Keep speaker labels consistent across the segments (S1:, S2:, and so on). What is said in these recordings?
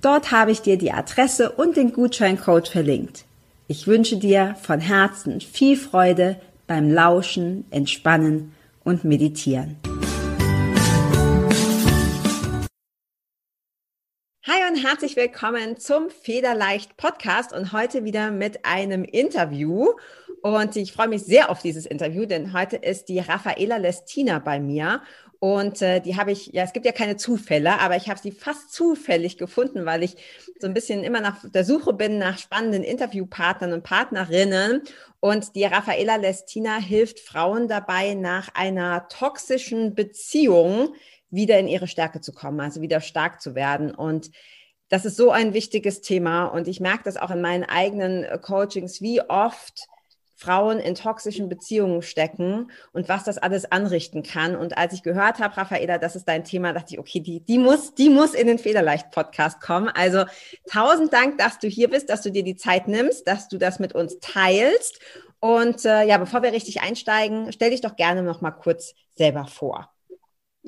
S1: Dort habe ich dir die Adresse und den Gutscheincode verlinkt. Ich wünsche dir von Herzen viel Freude beim Lauschen, Entspannen und Meditieren. Hi und herzlich willkommen zum Federleicht Podcast und heute wieder mit einem Interview. Und ich freue mich sehr auf dieses Interview, denn heute ist die Raffaela Lestina bei mir. Und äh, die habe ich, ja, es gibt ja keine Zufälle, aber ich habe sie fast zufällig gefunden, weil ich so ein bisschen immer nach der Suche bin nach spannenden Interviewpartnern und Partnerinnen. Und die Raffaela Lestina hilft Frauen dabei, nach einer toxischen Beziehung wieder in ihre Stärke zu kommen, also wieder stark zu werden. Und das ist so ein wichtiges Thema. Und ich merke das auch in meinen eigenen äh, Coachings, wie oft Frauen in toxischen Beziehungen stecken und was das alles anrichten kann. Und als ich gehört habe, Raffaela, das ist dein Thema, dachte ich, okay, die, die muss, die muss in den Federleicht-Podcast kommen. Also tausend Dank, dass du hier bist, dass du dir die Zeit nimmst, dass du das mit uns teilst. Und äh, ja, bevor wir richtig einsteigen, stell dich doch gerne noch mal kurz selber vor.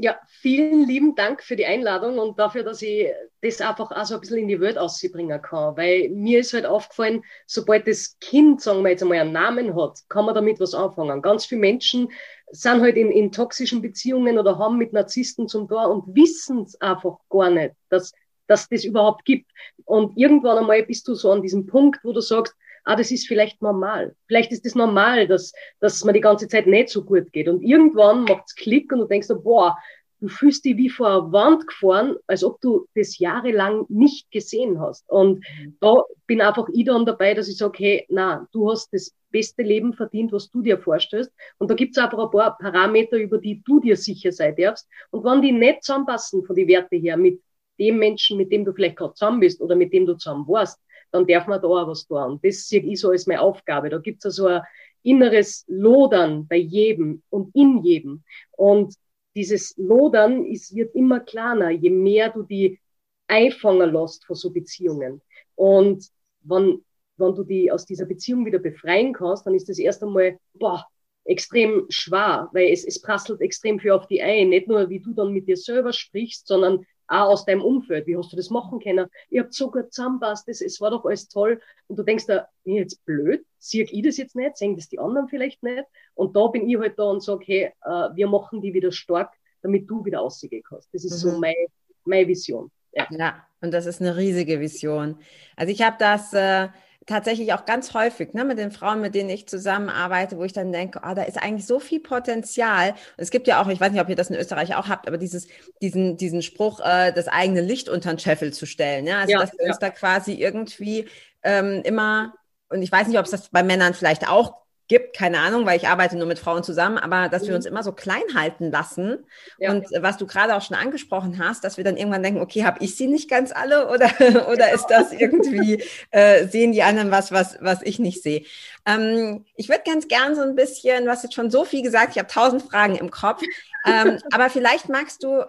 S2: Ja, vielen lieben Dank für die Einladung und dafür, dass ich das einfach auch so ein bisschen in die Welt ausbringen kann. Weil mir ist halt aufgefallen, sobald das Kind, sagen wir jetzt einmal, einen Namen hat, kann man damit was anfangen. Ganz viele Menschen sind halt in, in toxischen Beziehungen oder haben mit Narzissten zum Tor und wissen es einfach gar nicht, dass, dass das überhaupt gibt. Und irgendwann einmal bist du so an diesem Punkt, wo du sagst, ah, das ist vielleicht normal. Vielleicht ist es das normal, dass, dass man die ganze Zeit nicht so gut geht. Und irgendwann macht's Klick und du denkst, boah, du fühlst dich wie vor einer Wand gefahren, als ob du das jahrelang nicht gesehen hast. Und mhm. da bin einfach ich dann dabei, dass ich sage, hey, na, du hast das beste Leben verdient, was du dir vorstellst. Und da gibt's einfach ein paar Parameter, über die du dir sicher sein darfst. Und wenn die nicht zusammenpassen von den Werte her mit dem Menschen, mit dem du vielleicht gerade zusammen bist oder mit dem du zusammen warst, dann darf man da auch was tun. Das sehe ich so als meine Aufgabe. Da gibt's also ein inneres Lodern bei jedem und in jedem. Und dieses Lodern ist, wird immer kleiner, je mehr du die einfangen lässt von so Beziehungen. Und wenn, wenn du die aus dieser Beziehung wieder befreien kannst, dann ist das erst einmal, boah, extrem schwer, weil es, es prasselt extrem viel auf die ein. Nicht nur, wie du dann mit dir selber sprichst, sondern auch aus deinem Umfeld. Wie hast du das machen können? Ihr habt so gut zusammenpasst, es war doch alles toll. Und du denkst da, bin ich jetzt blöd? Sehe ich das jetzt nicht? Sehen das die anderen vielleicht nicht? Und da bin ich halt da und sage, hey, äh, wir machen die wieder stark, damit du wieder ausgehen kannst. Das ist mhm. so meine, meine Vision.
S1: Ja. ja, und das ist eine riesige Vision. Also ich habe das äh, tatsächlich auch ganz häufig ne, mit den Frauen, mit denen ich zusammenarbeite, wo ich dann denke, oh, da ist eigentlich so viel Potenzial. Und es gibt ja auch, ich weiß nicht, ob ihr das in Österreich auch habt, aber dieses, diesen, diesen Spruch, äh, das eigene Licht unter den Scheffel zu stellen. Ja? Also, ja, dass wir ja. uns da quasi irgendwie ähm, immer, und ich weiß nicht, ob es das bei Männern vielleicht auch gibt, keine Ahnung, weil ich arbeite nur mit Frauen zusammen, aber dass wir mhm. uns immer so klein halten lassen. Ja. Und was du gerade auch schon angesprochen hast, dass wir dann irgendwann denken, okay, habe ich sie nicht ganz alle oder, oder genau. ist das irgendwie, äh, sehen die anderen was, was, was ich nicht sehe? Ähm, ich würde ganz gern so ein bisschen, du hast jetzt schon so viel gesagt, ich habe tausend Fragen im Kopf, ähm, aber vielleicht magst du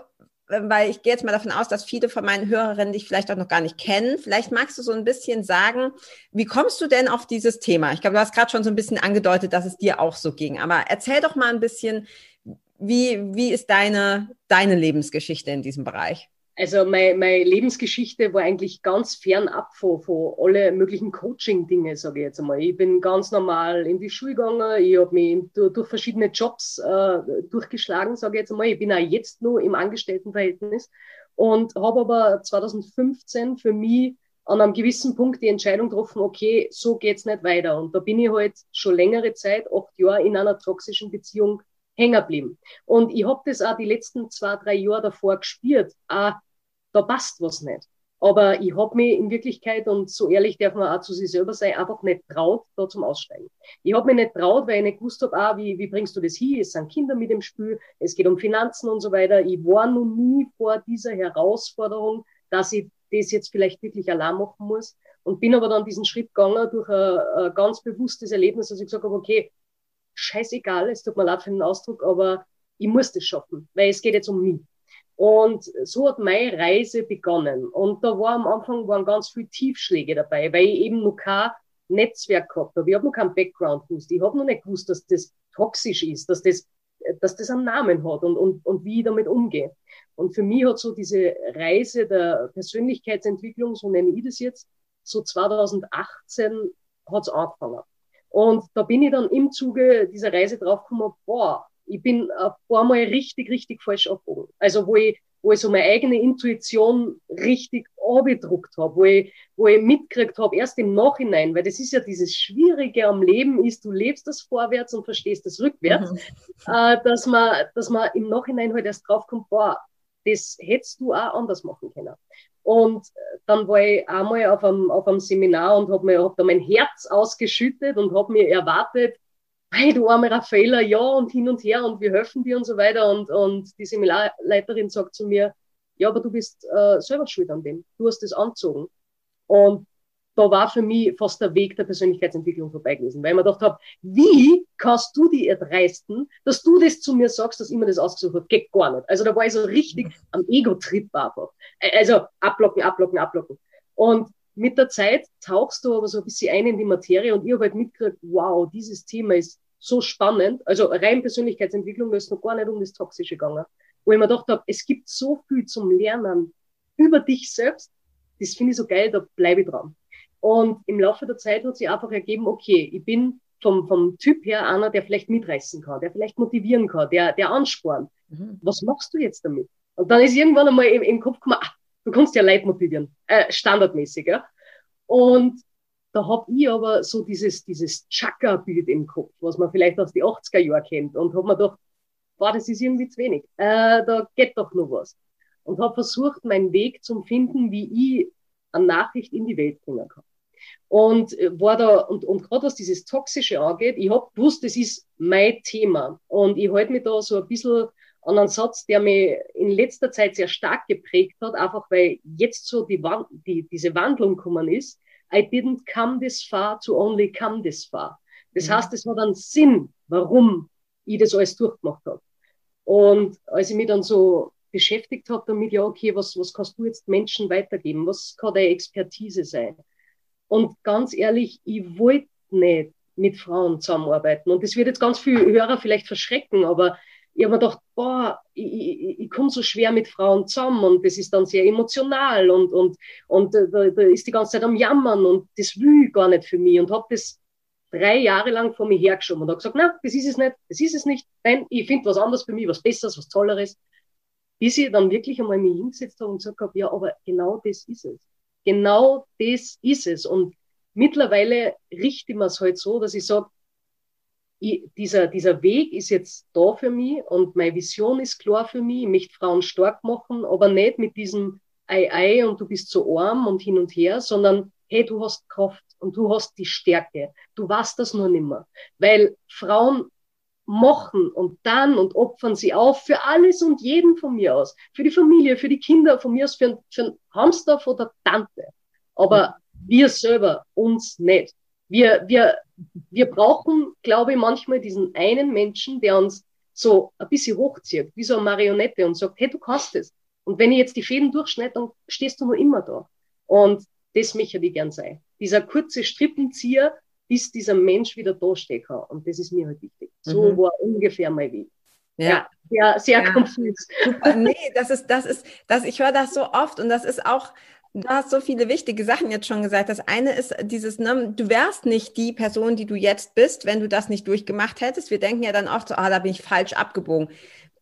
S1: weil ich gehe jetzt mal davon aus, dass viele von meinen Hörerinnen dich vielleicht auch noch gar nicht kennen. Vielleicht magst du so ein bisschen sagen, wie kommst du denn auf dieses Thema? Ich glaube, du hast gerade schon so ein bisschen angedeutet, dass es dir auch so ging. Aber erzähl doch mal ein bisschen, wie, wie ist deine, deine Lebensgeschichte in diesem Bereich?
S2: Also meine, meine Lebensgeschichte war eigentlich ganz fernab von, von alle möglichen Coaching-Dinge, sage ich jetzt einmal. Ich bin ganz normal in die Schule gegangen, ich habe mich durch, durch, verschiedene Jobs äh, durchgeschlagen, sage ich jetzt einmal. Ich bin auch jetzt nur im Angestelltenverhältnis und habe aber 2015 für mich an einem gewissen Punkt die Entscheidung getroffen, okay, so geht's nicht weiter. Und da bin ich halt schon längere Zeit, acht Jahre, in einer toxischen Beziehung hängen geblieben. Und ich habe das auch die letzten zwei, drei Jahre davor gespürt. Ah, da passt was nicht. Aber ich habe mich in Wirklichkeit, und so ehrlich darf man auch zu sich selber sein, einfach nicht traut, da zum Aussteigen. Ich habe mich nicht traut, weil ich nicht gewusst habe, ah, wie, wie bringst du das hin? Es sind Kinder mit dem Spiel, es geht um Finanzen und so weiter. Ich war noch nie vor dieser Herausforderung, dass ich das jetzt vielleicht wirklich allein machen muss. Und bin aber dann diesen Schritt gegangen durch ein, ein ganz bewusstes Erlebnis, dass ich gesagt habe, okay, scheißegal, es tut mir leid für den Ausdruck, aber ich muss das schaffen, weil es geht jetzt um mich. Und so hat meine Reise begonnen. Und da war am Anfang waren ganz viele Tiefschläge dabei, weil ich eben noch kein Netzwerk gehabt habe. Ich habe noch keinen Background gewusst. Ich habe noch nicht gewusst, dass das toxisch ist, dass das, dass das einen Namen hat und, und, und wie ich damit umgehe. Und für mich hat so diese Reise der Persönlichkeitsentwicklung, so nenne ich das jetzt, so 2018 hat es angefangen. Und da bin ich dann im Zuge dieser Reise draufgekommen, boah, ich bin ein paar Mal richtig, richtig falsch abgebogen. Also wo ich, wo ich so meine eigene Intuition richtig abgedruckt habe, wo ich, wo ich mitgekriegt habe, erst im Nachhinein, weil das ist ja dieses Schwierige am Leben ist, du lebst das vorwärts und verstehst das rückwärts, mhm. äh, dass man, dass man im Nachhinein halt erst draufkommt, boah, das hättest du auch anders machen können. Und dann war ich einmal auf einem, auf einem Seminar und habe mir hab da mein Herz ausgeschüttet und habe mir erwartet, hey, du arme Raffaella, ja und hin und her und wir helfen dir und so weiter. Und, und die Seminarleiterin sagt zu mir, ja, aber du bist äh, selber schuld an dem. Du hast das anzogen. Und da war für mich fast der Weg der Persönlichkeitsentwicklung vorbei gewesen, weil ich mir gedacht habe, wie kannst du die erdreisten, dass du das zu mir sagst, dass ich mir das ausgesucht habe? Geht gar nicht. Also da war ich so richtig am Ego-Trip einfach. Also ablocken, ablocken, ablocken. Und mit der Zeit tauchst du aber so ein bisschen ein in die Materie und ich habe halt mitgekriegt, wow, dieses Thema ist so spannend. Also rein Persönlichkeitsentwicklung ist noch gar nicht um das Toxische gegangen. Wo ich mir gedacht habe, es gibt so viel zum Lernen über dich selbst. Das finde ich so geil, da bleibe ich dran. Und im Laufe der Zeit hat sich einfach ergeben, okay, ich bin vom, vom Typ her einer, der vielleicht mitreißen kann, der vielleicht motivieren kann, der, der anspornt. Mhm. Was machst du jetzt damit? Und dann ist irgendwann einmal im, im Kopf gekommen, ach, du kannst ja Leid motivieren, äh, standardmäßig. Ja? Und da hab ich aber so dieses, dieses Chakra-Bild im Kopf, was man vielleicht aus die 80er Jahren kennt und hab mir gedacht, boah, das ist irgendwie zu wenig. Äh, da geht doch noch was. Und habe versucht, meinen Weg zu finden, wie ich eine Nachricht in die Welt bringen kann. Und äh, war da, und, und gerade was dieses Toxische angeht, ich hab gewusst, das ist mein Thema. Und ich halte mich da so ein bisschen an einen Satz, der mich in letzter Zeit sehr stark geprägt hat, einfach weil jetzt so die, die, diese Wandlung gekommen ist. I didn't come this far to only come this far. Das mhm. heißt, es hat einen Sinn, warum ich das alles durchgemacht habe. Und als ich mich dann so beschäftigt habe damit, ja, okay, was, was kannst du jetzt Menschen weitergeben? Was kann deine Expertise sein? Und ganz ehrlich, ich wollte nicht mit Frauen zusammenarbeiten. Und das wird jetzt ganz viele Hörer vielleicht verschrecken, aber ich habe mir gedacht, boah, ich, ich, ich komme so schwer mit Frauen zusammen und das ist dann sehr emotional und, und, und da, da ist die ganze Zeit am Jammern und das will ich gar nicht für mich und habe das drei Jahre lang vor mir hergeschoben und habe gesagt, na, das ist es nicht, das ist es nicht, nein, ich finde was anderes für mich, was Besseres, was Tolleres, bis ich dann wirklich einmal mich hingesetzt habe und gesagt habe, ja, aber genau das ist es. Genau das ist es. Und mittlerweile richte ich mir es halt so, dass ich sage, ich, dieser, dieser Weg ist jetzt da für mich und meine Vision ist klar für mich. Ich möchte Frauen stark machen, aber nicht mit diesem Ei, Ei und du bist so arm und hin und her, sondern hey, du hast Kraft und du hast die Stärke. Du weißt das nur nimmer. Weil Frauen machen und dann und opfern sie auf für alles und jeden von mir aus. Für die Familie, für die Kinder, von mir aus für, für einen Hamster von der Tante. Aber wir selber uns nicht. Wir, wir, wir brauchen, glaube ich, manchmal diesen einen Menschen, der uns so ein bisschen hochzieht, wie so eine Marionette und sagt, hey, du kannst es. Und wenn ich jetzt die Fäden durchschneide, dann stehst du nur immer da. Und das möchte ich gern sein. Dieser kurze Strippenzieher, bis dieser Mensch wieder da stehen kann. Und das ist mir halt wichtig. So mhm. war ungefähr mein Weg.
S1: Ja, ja, sehr, sehr ja. konfus. Nee, das ist, das ist, das, ich höre das so oft und das ist auch, Du hast so viele wichtige Sachen jetzt schon gesagt. Das eine ist dieses, ne, du wärst nicht die Person, die du jetzt bist, wenn du das nicht durchgemacht hättest. Wir denken ja dann oft so, ah, da bin ich falsch abgebogen.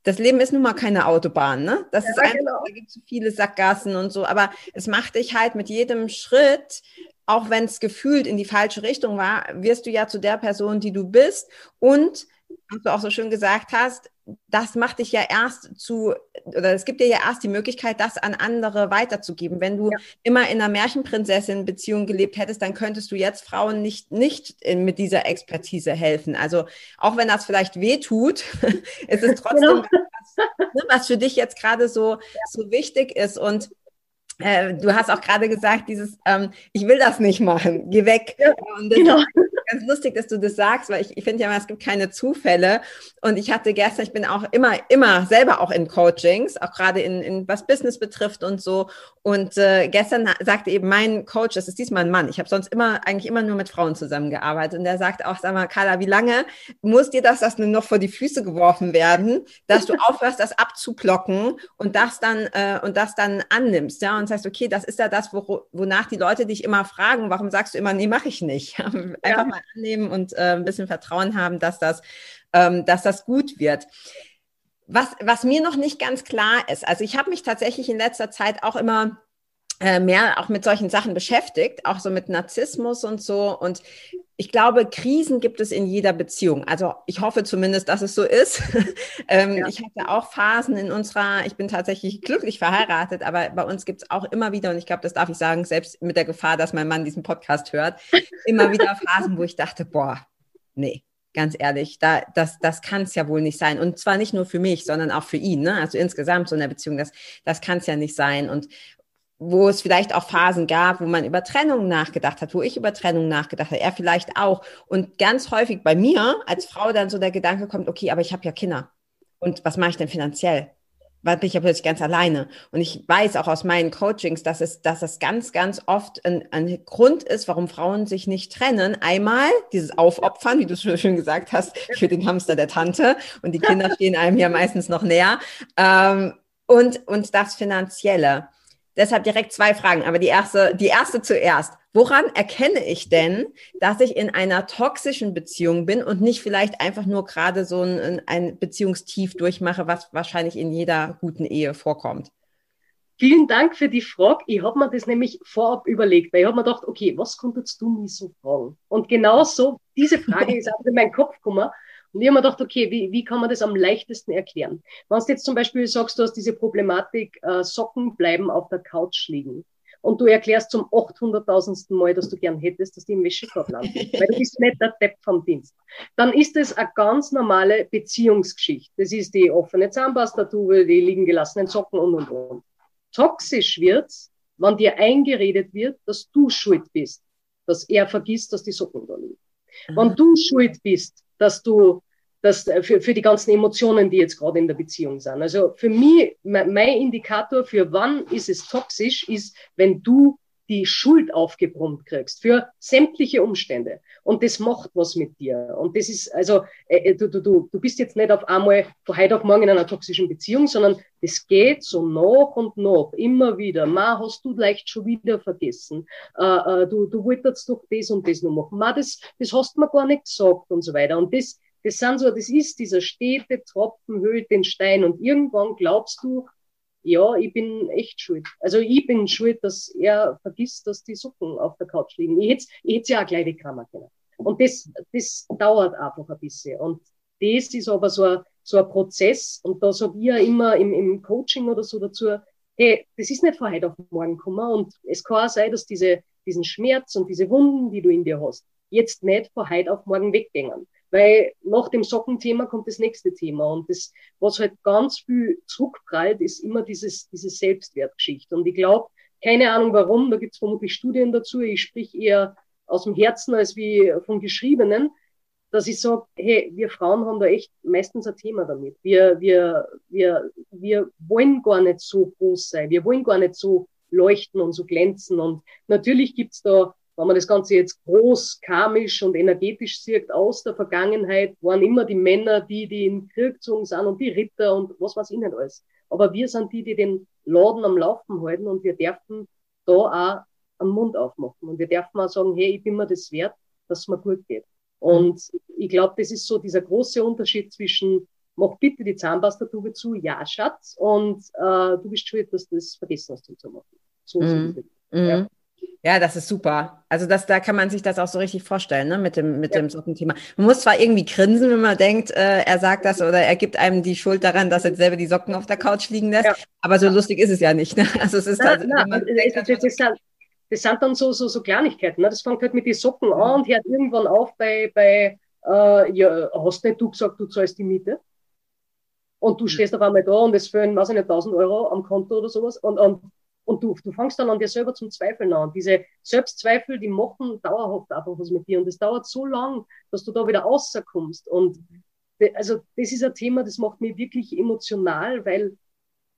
S1: das Leben ist nun mal keine Autobahn, ne? Das
S2: Ja,
S1: ist einfach,
S2: genau.
S1: da gibt es viele Sackgassen und so, aber es macht dich halt mit jedem Schritt, auch wenn es gefühlt in die falsche Richtung war, wirst du ja zu der Person, die du bist und was du auch so schön gesagt hast, das macht dich ja erst zu, oder es gibt dir ja erst die Möglichkeit, das an andere weiterzugeben. Wenn du
S2: Ja.
S1: immer in einer Märchenprinzessin-Beziehung gelebt hättest, dann könntest du jetzt Frauen nicht, nicht in, mit dieser Expertise helfen. Also auch wenn das vielleicht weh tut, ist es trotzdem
S2: Genau.
S1: was, ne, was für dich jetzt gerade so, so wichtig ist. Und äh, du hast auch gerade gesagt, dieses, ähm, ich will das nicht machen, geh weg.
S2: Ja, Genau.
S1: Ganz lustig, dass du das sagst, weil ich, ich finde ja immer, es gibt keine Zufälle. Und ich hatte gestern, ich bin auch immer, immer selber auch in Coachings, auch gerade in, in was Business betrifft und so. Und äh, gestern sagte eben mein Coach, das ist diesmal ein Mann, ich habe sonst immer, eigentlich immer nur mit Frauen zusammengearbeitet. Und der sagt auch, sag mal, Carla, wie lange muss dir das, das nur noch vor die Füße geworfen werden, dass du aufhörst, das abzuplocken und das dann, äh, und das dann annimmst, ja, und sagst, okay, das ist ja das, wo, wonach die Leute dich immer fragen, warum sagst du immer, nee, mache ich nicht. Einfach mal annehmen und äh, ein bisschen Vertrauen haben, dass das, ähm, dass das gut wird. Was, was mir noch nicht ganz klar ist, also ich habe mich tatsächlich in letzter Zeit auch immer äh, mehr auch mit solchen Sachen beschäftigt, auch so mit Narzissmus und so. Und ich glaube, Krisen gibt es in jeder Beziehung. Also ich hoffe zumindest, dass es so ist. ähm,
S2: Ja.
S1: Ich hatte auch Phasen in unserer, ich bin tatsächlich glücklich verheiratet, aber bei uns gibt es auch immer wieder, und ich glaube, das darf ich sagen, selbst mit der Gefahr, dass mein Mann diesen Podcast hört, immer wieder Phasen, wo ich dachte, boah, nee, ganz ehrlich, da, das, das kann es ja wohl nicht sein. Und zwar nicht nur für mich, sondern auch für ihn. Ne? Also insgesamt so in der Beziehung, das, das kann es ja nicht sein. Und wo es vielleicht auch Phasen gab, wo man über Trennung nachgedacht hat, wo ich über Trennung nachgedacht habe, er vielleicht auch. Und ganz häufig bei mir als Frau dann so der Gedanke kommt, okay, aber ich habe ja Kinder. Und was mache ich denn finanziell? Weil bin ich ja plötzlich ganz alleine. Und ich weiß auch aus meinen Coachings, dass es, dass es ganz, ganz oft ein, ein Grund ist, warum Frauen sich nicht trennen. Einmal dieses Aufopfern, wie du schon schön gesagt hast, für den Hamster der Tante. Und die Kinder stehen einem ja meistens noch näher. Ähm, und, und das Finanzielle. Deshalb direkt zwei Fragen, aber die erste, die erste zuerst. Woran erkenne ich denn, dass ich in einer toxischen Beziehung bin und nicht vielleicht einfach nur gerade so ein, ein Beziehungstief durchmache, was wahrscheinlich in jeder guten Ehe vorkommt?
S2: Vielen Dank für die Frage. Ich habe mir das nämlich vorab überlegt, weil ich habe mir gedacht, okay, was konntest du mich so fragen? Und genau so, diese Frage ist auch in meinen Kopf gekommen. Und ich habe mir gedacht, okay, wie, wie kann man das am leichtesten erklären? Wenn du jetzt zum Beispiel sagst, du hast diese Problematik, äh, Socken bleiben auf der Couch liegen. Und du erklärst zum 800.000. Mal, dass du gern hättest, dass die im Wäschekorb landen. weil du bist nicht der Depp vom Dienst. Dann ist es eine ganz normale Beziehungsgeschichte. Das ist die offene Zahnpastatube, die liegen gelassenen Socken und, und, und. Toxisch wird's, wenn dir eingeredet wird, dass du schuld bist, dass er vergisst, dass die Socken da liegen. Wenn du schuld bist, dass du das für, für die ganzen Emotionen, die jetzt gerade in der Beziehung sind. Also für mich, mein Indikator für wann ist es toxisch, ist, wenn du die Schuld aufgebrummt kriegst für sämtliche Umstände. Und das macht was mit dir. Und das ist, also, äh, du, du, du, du bist jetzt nicht auf einmal von heute auf morgen in einer toxischen Beziehung, sondern das geht so nach und nach, immer wieder. Ma, hast du leicht schon wieder vergessen. Äh, äh, du, du wolltest doch das und das noch machen. Ma, das, das hast du mir gar nicht gesagt und so weiter. Und das, das sind so, das ist dieser stete Tropfen höhlt den Stein. Und irgendwann glaubst du, ja, ich bin echt schuld. Also ich bin schuld, dass er vergisst, dass die Socken auf der Couch liegen. Ich hätte ich hätte ja auch gleich wegkommen können. Und das, das dauert einfach ein bisschen. Und das ist aber so ein, so ein Prozess. Und da sage ich ja immer im, im Coaching oder so dazu, hey, das ist nicht von heute auf morgen gekommen. Und es kann auch sein, dass diese, diesen Schmerz und diese Wunden, die du in dir hast, jetzt nicht von heute auf morgen weggehen. Weil nach dem Sockenthema kommt das nächste Thema. Und das, was halt ganz viel zurückprallt, ist immer dieses, diese Selbstwertgeschichte. Und ich glaube, keine Ahnung warum, da gibt es vermutlich Studien dazu, ich sprich eher aus dem Herzen als wie vom Geschriebenen, dass ich sage, hey, wir Frauen haben da echt meistens ein Thema damit. Wir, wir, wir, wir wollen gar nicht so groß sein, wir wollen gar nicht so leuchten und so glänzen. Und natürlich gibt's da wenn man das Ganze jetzt groß, karmisch und energetisch sieht, aus der Vergangenheit waren immer die Männer, die, die in Krieg gezogen sind und die Ritter und was weiß ich nicht alles. Aber wir sind die, die den Laden am Laufen halten und wir dürfen da auch einen Mund aufmachen. Und wir dürfen auch sagen, hey, ich bin mir das wert, dass es mir gut geht. Und ich glaube, das ist so dieser große Unterschied zwischen mach bitte die Zahnpastatube zu, ja, Schatz, und äh, du bist schuld, dass du das vergessen hast zu machen. So
S1: mm. ja. Ja, das ist super. Also das, da kann man sich das auch so richtig vorstellen, ne, mit dem, mit ja. dem Sockenthema. Man muss zwar irgendwie grinsen, wenn man denkt, äh, er sagt das oder er gibt einem die Schuld daran, dass er selber die Socken auf der Couch liegen lässt, ja. aber so ja. lustig ist es ja nicht. Ne? Also es ist na, halt, na,
S2: das, das, das, das, sind dann so, so, so Kleinigkeiten. Ne? Das fängt halt mit den Socken an und hört irgendwann auf bei, bei äh, ja, hast nicht du gesagt, du zahlst die Miete? Und du stehst auf einmal da und es fehlen, weiß ich nicht, 1000 Euro am Konto oder sowas und, und und du, du fängst dann an dir selber zum Zweifeln an. Diese Selbstzweifel, die machen dauerhaft einfach was mit dir. Und das dauert so lang, dass du da wieder rauskommst. Und also das ist ein Thema, das macht mich wirklich emotional, weil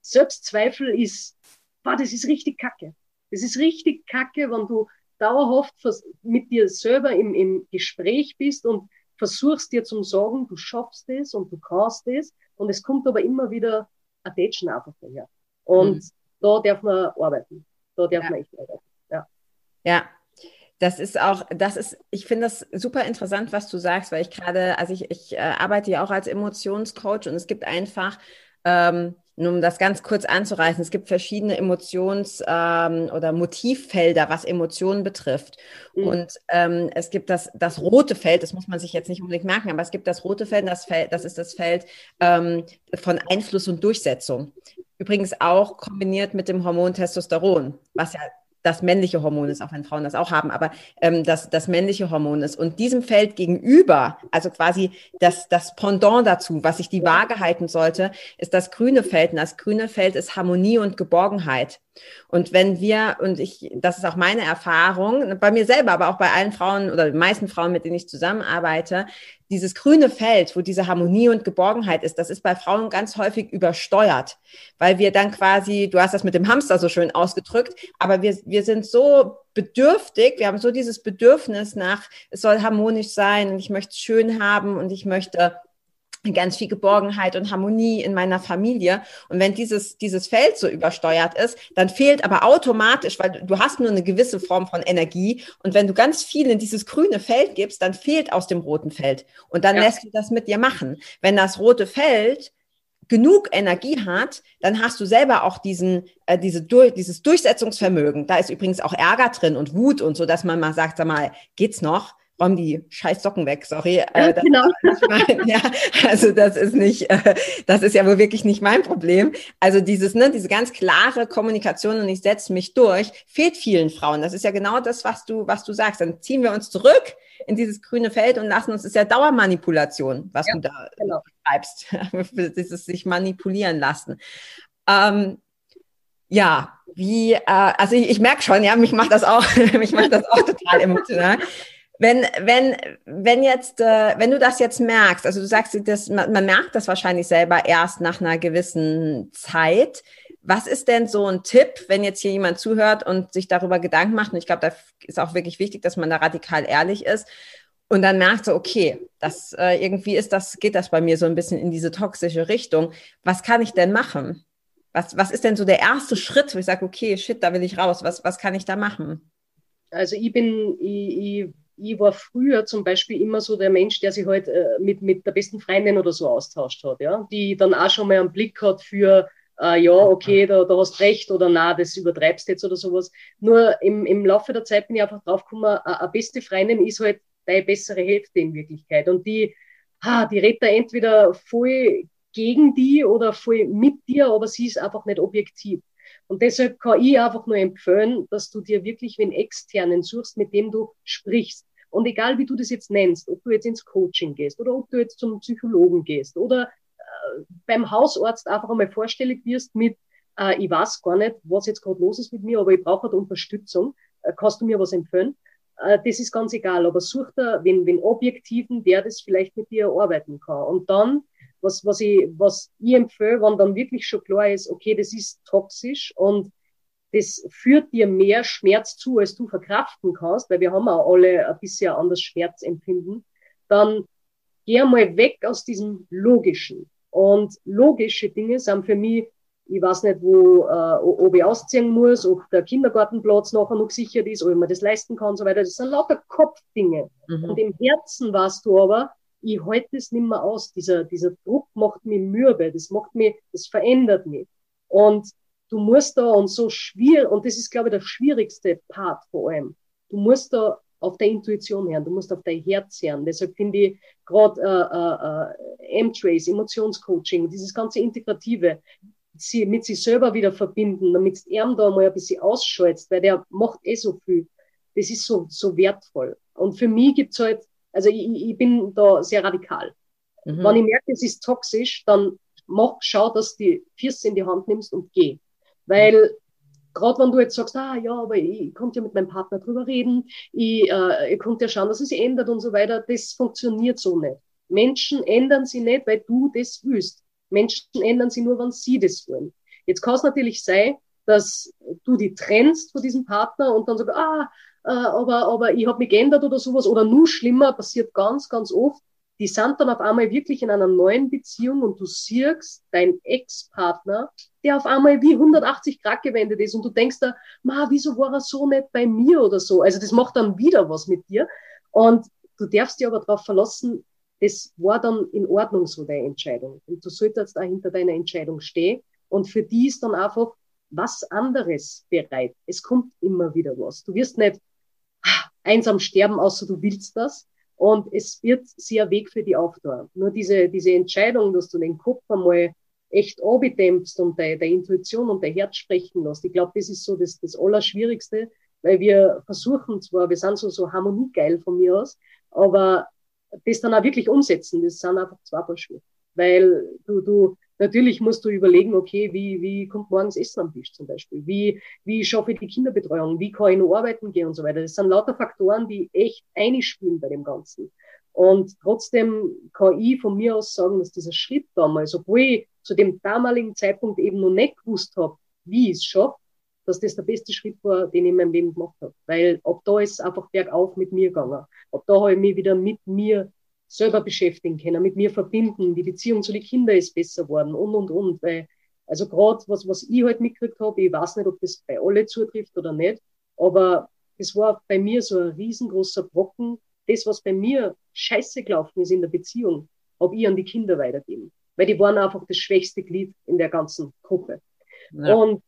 S2: Selbstzweifel ist, boah, das ist richtig kacke. Das ist richtig kacke, wenn du dauerhaft mit dir selber im, im Gespräch bist und versuchst dir zum Sagen, du schaffst es und du kannst es. Und es kommt aber immer wieder ein Tätschen einfach daher. Und mhm da darf man arbeiten. Da darf ja. man echt arbeiten. Ja.
S1: Ja. Das ist auch, das ist, ich finde das super interessant, was du sagst, weil ich gerade, also ich, ich äh, arbeite ja auch als Emotionscoach und es gibt einfach, ähm, nur um das ganz kurz anzureißen, es gibt verschiedene Emotions- ähm, oder Motivfelder, was Emotionen betrifft. Mhm. Und ähm, es gibt das, das rote Feld, das muss man sich jetzt nicht unbedingt merken, aber es gibt das rote Feld, das, Feld, das ist das Feld ähm, von Einfluss und Durchsetzung. Übrigens auch kombiniert mit dem Hormon Testosteron, was ja das männliche Hormon ist, auch wenn Frauen das auch haben, aber ähm, das, das männliche Hormon ist. Und diesem Feld gegenüber, also quasi das, das Pendant dazu, was sich die Waage halten sollte, ist das grüne Feld. Und das grüne Feld ist Harmonie und Geborgenheit. Und wenn wir, und ich, das ist auch meine Erfahrung, bei mir selber, aber auch bei allen Frauen oder den meisten Frauen, mit denen ich zusammenarbeite, dieses grüne Feld, wo diese Harmonie und Geborgenheit ist, das ist bei Frauen ganz häufig übersteuert, weil wir dann quasi, du hast das mit dem Hamster so schön ausgedrückt, aber wir, wir sind so bedürftig, wir haben so dieses Bedürfnis nach, es soll harmonisch sein und ich möchte es schön haben und ich möchte ganz viel Geborgenheit und Harmonie in meiner Familie. Und wenn dieses, dieses Feld so übersteuert ist, dann fehlt aber automatisch, weil du hast nur eine gewisse Form von Energie. Und wenn du ganz viel in dieses grüne Feld gibst, dann fehlt aus dem roten Feld. Und dann ja. lässt du das mit dir machen. Wenn das rote Feld genug Energie hat, dann hast du selber auch diesen, äh, diese, durch, dieses Durchsetzungsvermögen. Da ist übrigens auch Ärger drin und Wut und so, dass man mal sagt, sag mal, geht's noch? Räum die scheiß Socken weg, sorry. Äh, genau. Mein, ja, also das ist nicht, äh, das ist ja wohl wirklich nicht mein Problem. Also dieses, ne, diese ganz klare Kommunikation und ich setze mich durch, fehlt vielen Frauen. Das ist ja genau das, was du, was du sagst. Dann ziehen wir uns zurück in dieses grüne Feld und lassen uns, das ist ja Dauermanipulation, was ja, du da genau. schreibst, dieses sich manipulieren lassen. Ähm, ja, wie, äh, also ich, ich merke schon, ja, mich macht das auch, mich macht das auch total emotional. Wenn, wenn, wenn jetzt, äh, wenn du das jetzt merkst, also du sagst, das, man, man merkt das wahrscheinlich selber erst nach einer gewissen Zeit. Was ist denn so ein Tipp, wenn jetzt hier jemand zuhört und sich darüber Gedanken macht? Und ich glaube, da ist auch wirklich wichtig, dass man da radikal ehrlich ist. Und dann merkt so, okay, das äh, irgendwie ist das, geht das bei mir so ein bisschen in diese toxische Richtung. Was kann ich denn machen? Was, was ist denn so der erste Schritt, wo ich sage, okay, shit, da will ich raus. Was, was kann ich da machen?
S2: Also ich bin, ich, ich ich war früher zum Beispiel immer so der Mensch, der sich halt äh, mit, mit der besten Freundin oder so austauscht hat, ja, die dann auch schon mal einen Blick hat für, äh, ja, okay, da, da hast recht oder na, das übertreibst jetzt oder sowas. Nur im, im Laufe der Zeit bin ich einfach draufgekommen, eine beste Freundin ist halt deine bessere Hälfte in Wirklichkeit und die, ha, die redet da entweder voll gegen die oder voll mit dir, aber sie ist einfach nicht objektiv. Und deshalb kann ich einfach nur empfehlen, dass du dir wirklich einen externen suchst, mit dem du sprichst. Und egal wie du das jetzt nennst, ob du jetzt ins Coaching gehst oder ob du jetzt zum Psychologen gehst oder äh, beim Hausarzt einfach einmal vorstellig wirst mit, äh, ich weiß gar nicht, was jetzt gerade los ist mit mir, aber ich brauche halt Unterstützung, äh, kannst du mir was empfehlen? Äh, das ist ganz egal, aber such da wen, wen Objektiven, der das vielleicht mit dir arbeiten kann. Und dann, was, was, ich, was ich empfehle, wenn dann wirklich schon klar ist, okay, das ist toxisch und das führt dir mehr Schmerz zu, als du verkraften kannst, weil wir haben auch alle ein bisschen anders Schmerzempfinden, dann geh mal weg aus diesem Logischen. Und logische Dinge sind für mich, ich weiß nicht, wo, äh, ob ich ausziehen muss, ob der Kindergartenplatz nachher noch gesichert ist, ob ich mir das leisten kann und so weiter. Das sind lauter Kopfdinge. Mhm. Und im Herzen weißt du aber, ich halte es nicht mehr aus. Dieser, dieser Druck macht mich mürbe, das macht mich, das verändert mich. Und du musst da und so schwierig, und das ist, glaube ich, der schwierigste Part vor allem. Du musst da auf der Intuition hören, du musst auf dein Herz hören. Deshalb finde ich gerade äh, äh, äh, M-Trace, Emotionscoaching, dieses ganze Integrative, sie, mit sich selber wieder verbinden, damit er da mal ein bisschen ausschaltet, weil der macht eh so viel. Das ist so, so wertvoll. Und für mich gibt's halt, also ich, ich bin da sehr radikal. Mhm. Wenn ich merke, es ist toxisch, dann mach, schau, dass du die Füße in die Hand nimmst und geh. Weil gerade wenn du jetzt sagst, ah ja, aber ich konnte ja mit meinem Partner drüber reden, ich, äh, ich konnte ja schauen, dass es sich ändert und so weiter, das funktioniert so nicht. Menschen ändern sich nicht, weil du das willst. Menschen ändern sich nur, wenn sie das wollen. Jetzt kann es natürlich sein, dass du die trennst von diesem Partner und dann sagst, ah, äh, aber, aber ich habe mich geändert oder sowas. Oder nur schlimmer, passiert ganz, ganz oft, die sind dann auf einmal wirklich in einer neuen Beziehung und du siehst dein Ex-Partner, der auf einmal wie 180 Grad gewendet ist und du denkst da, ma, wieso war er so nicht bei mir oder so? Also das macht dann wieder was mit dir und du darfst dir aber darauf verlassen, das war dann in Ordnung so deine Entscheidung und du solltest da hinter deiner Entscheidung stehen und für die ist dann einfach was anderes bereit. Es kommt immer wieder was. Du wirst nicht ah, einsam sterben, außer du willst das, und es wird sehr Weg für die auftun. Nur diese, diese Entscheidung, dass du den Kopf einmal echt abdämpfst und der, der Intuition und der Herz sprechen lässt. Ich glaube, das ist so das, das Allerschwierigste, weil wir versuchen zwar, wir sind so, so harmoniegeil von mir aus, aber das dann auch wirklich umsetzen, das sind einfach zwei Schuhe. Weil du, du, Natürlich musst du überlegen, okay, wie, wie kommt morgens Essen am Tisch zum Beispiel? Wie, wie schaffe ich die Kinderbetreuung? Wie kann ich noch arbeiten gehen und so weiter? Das sind lauter Faktoren, die echt einspielen bei dem Ganzen. Und trotzdem kann ich von mir aus sagen, dass dieser Schritt damals, obwohl ich zu dem damaligen Zeitpunkt eben noch nicht gewusst habe, wie ich es schaffe, dass das der beste Schritt war, den ich in meinem Leben gemacht habe. Weil ab da ist es einfach bergauf mit mir gegangen. Ab da habe ich mich wieder mit mir selber beschäftigen können, mit mir verbinden, die Beziehung zu den Kindern ist besser worden und, und, und. Weil, also gerade was, was ich halt mitgekriegt habe, ich weiß nicht, ob das bei alle zutrifft oder nicht, aber das war bei mir so ein riesengroßer Brocken. Das, was bei mir scheiße gelaufen ist in der Beziehung, habe ich an die Kinder weitergegeben. Weil die waren einfach das schwächste Glied in der ganzen Gruppe. Ja. Und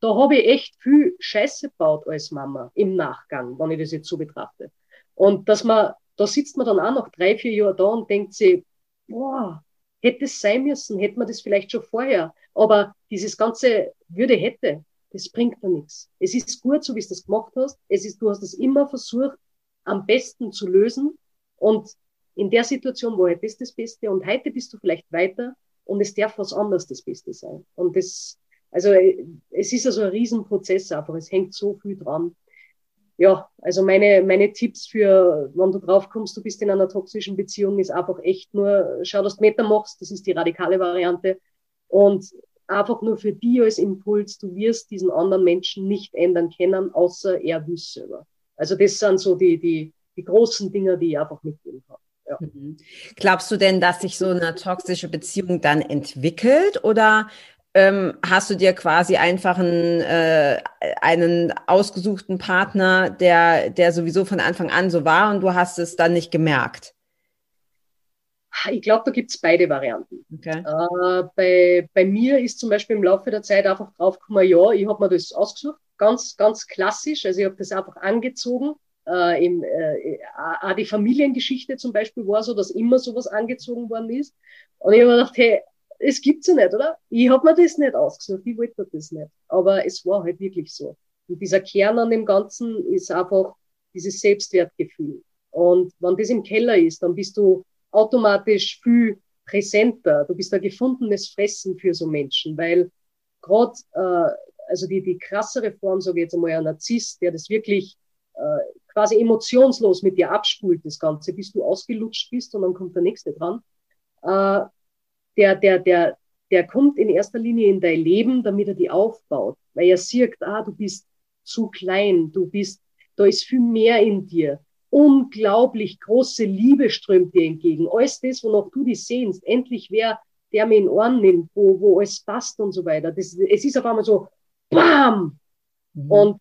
S2: da habe ich echt viel Scheiße gebaut als Mama im Nachgang, wenn ich das jetzt so betrachte. Und dass man da sitzt man dann auch noch drei, vier Jahre da und denkt sich, boah, hätte es sein müssen, hätte man das vielleicht schon vorher. Aber dieses ganze Würde hätte, das bringt da nichts. Es ist gut, so wie du das gemacht hast. Es ist, du hast es immer versucht, am besten zu lösen. Und in der Situation war das das Beste. Und heute bist du vielleicht weiter und es darf was anderes das Beste sein. Und das, also, es ist also ein Riesenprozess einfach. Es hängt so viel dran ja, also meine, meine Tipps für, wenn du drauf kommst, du bist in einer toxischen Beziehung, ist einfach echt nur, schau, dass du Meter machst, das ist die radikale Variante. Und einfach nur für die als Impuls, du wirst diesen anderen Menschen nicht ändern können, außer er will selber. Also das sind so die, die, die großen Dinge, die ich einfach mitgeben kann. Ja.
S1: Mhm. Glaubst du denn, dass sich so eine toxische Beziehung dann entwickelt oder ähm, hast du dir quasi einfach einen, äh, einen ausgesuchten Partner, der, der sowieso von Anfang an so war und du hast es dann nicht gemerkt?
S2: Ich glaube, da gibt es beide Varianten. Okay. Äh, bei, bei mir ist zum Beispiel im Laufe der Zeit einfach draufgekommen, ja, ich habe mir das ausgesucht, ganz, ganz klassisch. Also ich habe das einfach angezogen. Äh, im, äh, auch die Familiengeschichte zum Beispiel war so, dass immer sowas angezogen worden ist. Und ich habe mir gedacht, hey, es gibt's ja nicht, oder? Ich habe mir das nicht ausgesucht, ich wollte das nicht. Aber es war halt wirklich so. Und dieser Kern an dem Ganzen ist einfach dieses Selbstwertgefühl. Und wenn das im Keller ist, dann bist du automatisch viel präsenter. Du bist ein gefundenes Fressen für so Menschen, weil gerade, äh, also die, die krassere Form, sage ich jetzt einmal, ein Narzisst, der das wirklich äh, quasi emotionslos mit dir abspult, das Ganze, bis du ausgelutscht bist und dann kommt der nächste dran. Äh, der, der, der, der kommt in erster Linie in dein Leben, damit er die aufbaut, weil er sieht, ah, du bist zu klein, du bist, da ist viel mehr in dir. Unglaublich große Liebe strömt dir entgegen. Alles das, wonach du dich sehnst, endlich wer, der mir in Ohren nimmt, wo, wo alles passt und so weiter. Das, es ist auf einmal so, bam! Mhm. Und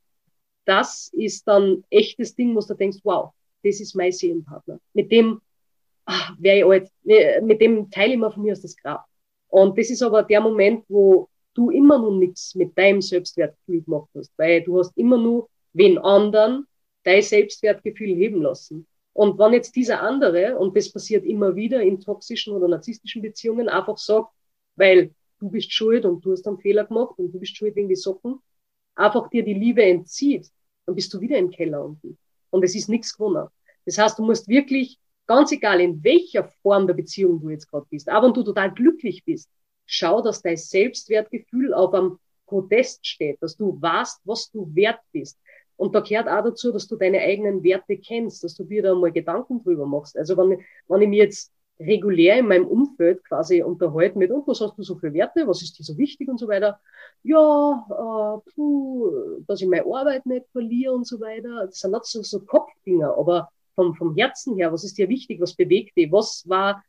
S2: das ist dann echtes Ding, wo du denkst, wow, das ist mein Seelenpartner. Mit dem ach, wäre ich alt, mit dem teile ich mir von mir aus das Grab. Und das ist aber der Moment, wo du immer noch nichts mit deinem Selbstwertgefühl gemacht hast, weil du hast immer nur wen anderen dein Selbstwertgefühl heben lassen. Und wenn jetzt dieser andere, und das passiert immer wieder in toxischen oder narzisstischen Beziehungen, einfach sagt, weil du bist schuld und du hast einen Fehler gemacht und du bist schuld wegen die Socken, einfach dir die Liebe entzieht, dann bist du wieder im Keller unten. Und es ist nichts gewonnen. Das heißt, du musst wirklich, ganz egal in welcher Form der Beziehung du jetzt gerade bist, aber wenn du total glücklich bist, schau, dass dein Selbstwertgefühl auf einem Podest steht, dass du weißt, was du wert bist. Und da gehört auch dazu, dass du deine eigenen Werte kennst, dass du dir da mal Gedanken drüber machst. Also wenn, wenn ich mir jetzt regulär in meinem Umfeld quasi unterhalten mit, und was hast du so für Werte, was ist dir so wichtig und so weiter. Ja, äh, puh, dass ich meine Arbeit nicht verliere und so weiter. Das sind nicht so, so Kopfdinger, aber vom, vom Herzen her, was ist dir wichtig, was bewegt dich, was war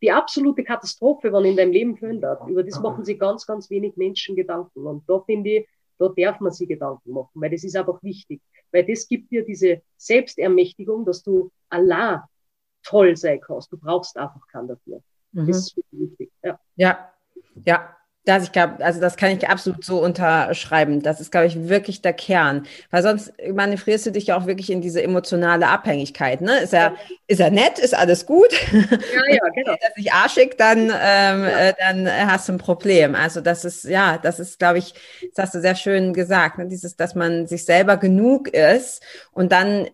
S2: die absolute Katastrophe, wenn in deinem Leben verändert. Über das machen sich ganz, ganz wenig Menschen Gedanken. Und da finde ich, da darf man sich Gedanken machen, weil das ist einfach wichtig. Weil das gibt dir diese Selbstermächtigung, dass du Allah toll sein kannst. Du brauchst einfach keinen dafür. Mhm. Das ist wichtig.
S1: Ja. ja, ja. Das, ich glaube, also das kann ich absolut so unterschreiben. Das ist, glaube ich, wirklich der Kern. Weil sonst manövrierst du dich ja auch wirklich in diese emotionale Abhängigkeit. Ne? Ist er, ist er nett? Ist alles gut? Ja, ja, genau. Wenn er sich arschig, dann, ähm, ja. äh, dann hast du ein Problem. Also das ist, ja, das ist, glaube ich, das hast du sehr schön gesagt. Ne? Dieses, dass man sich selber genug ist und dann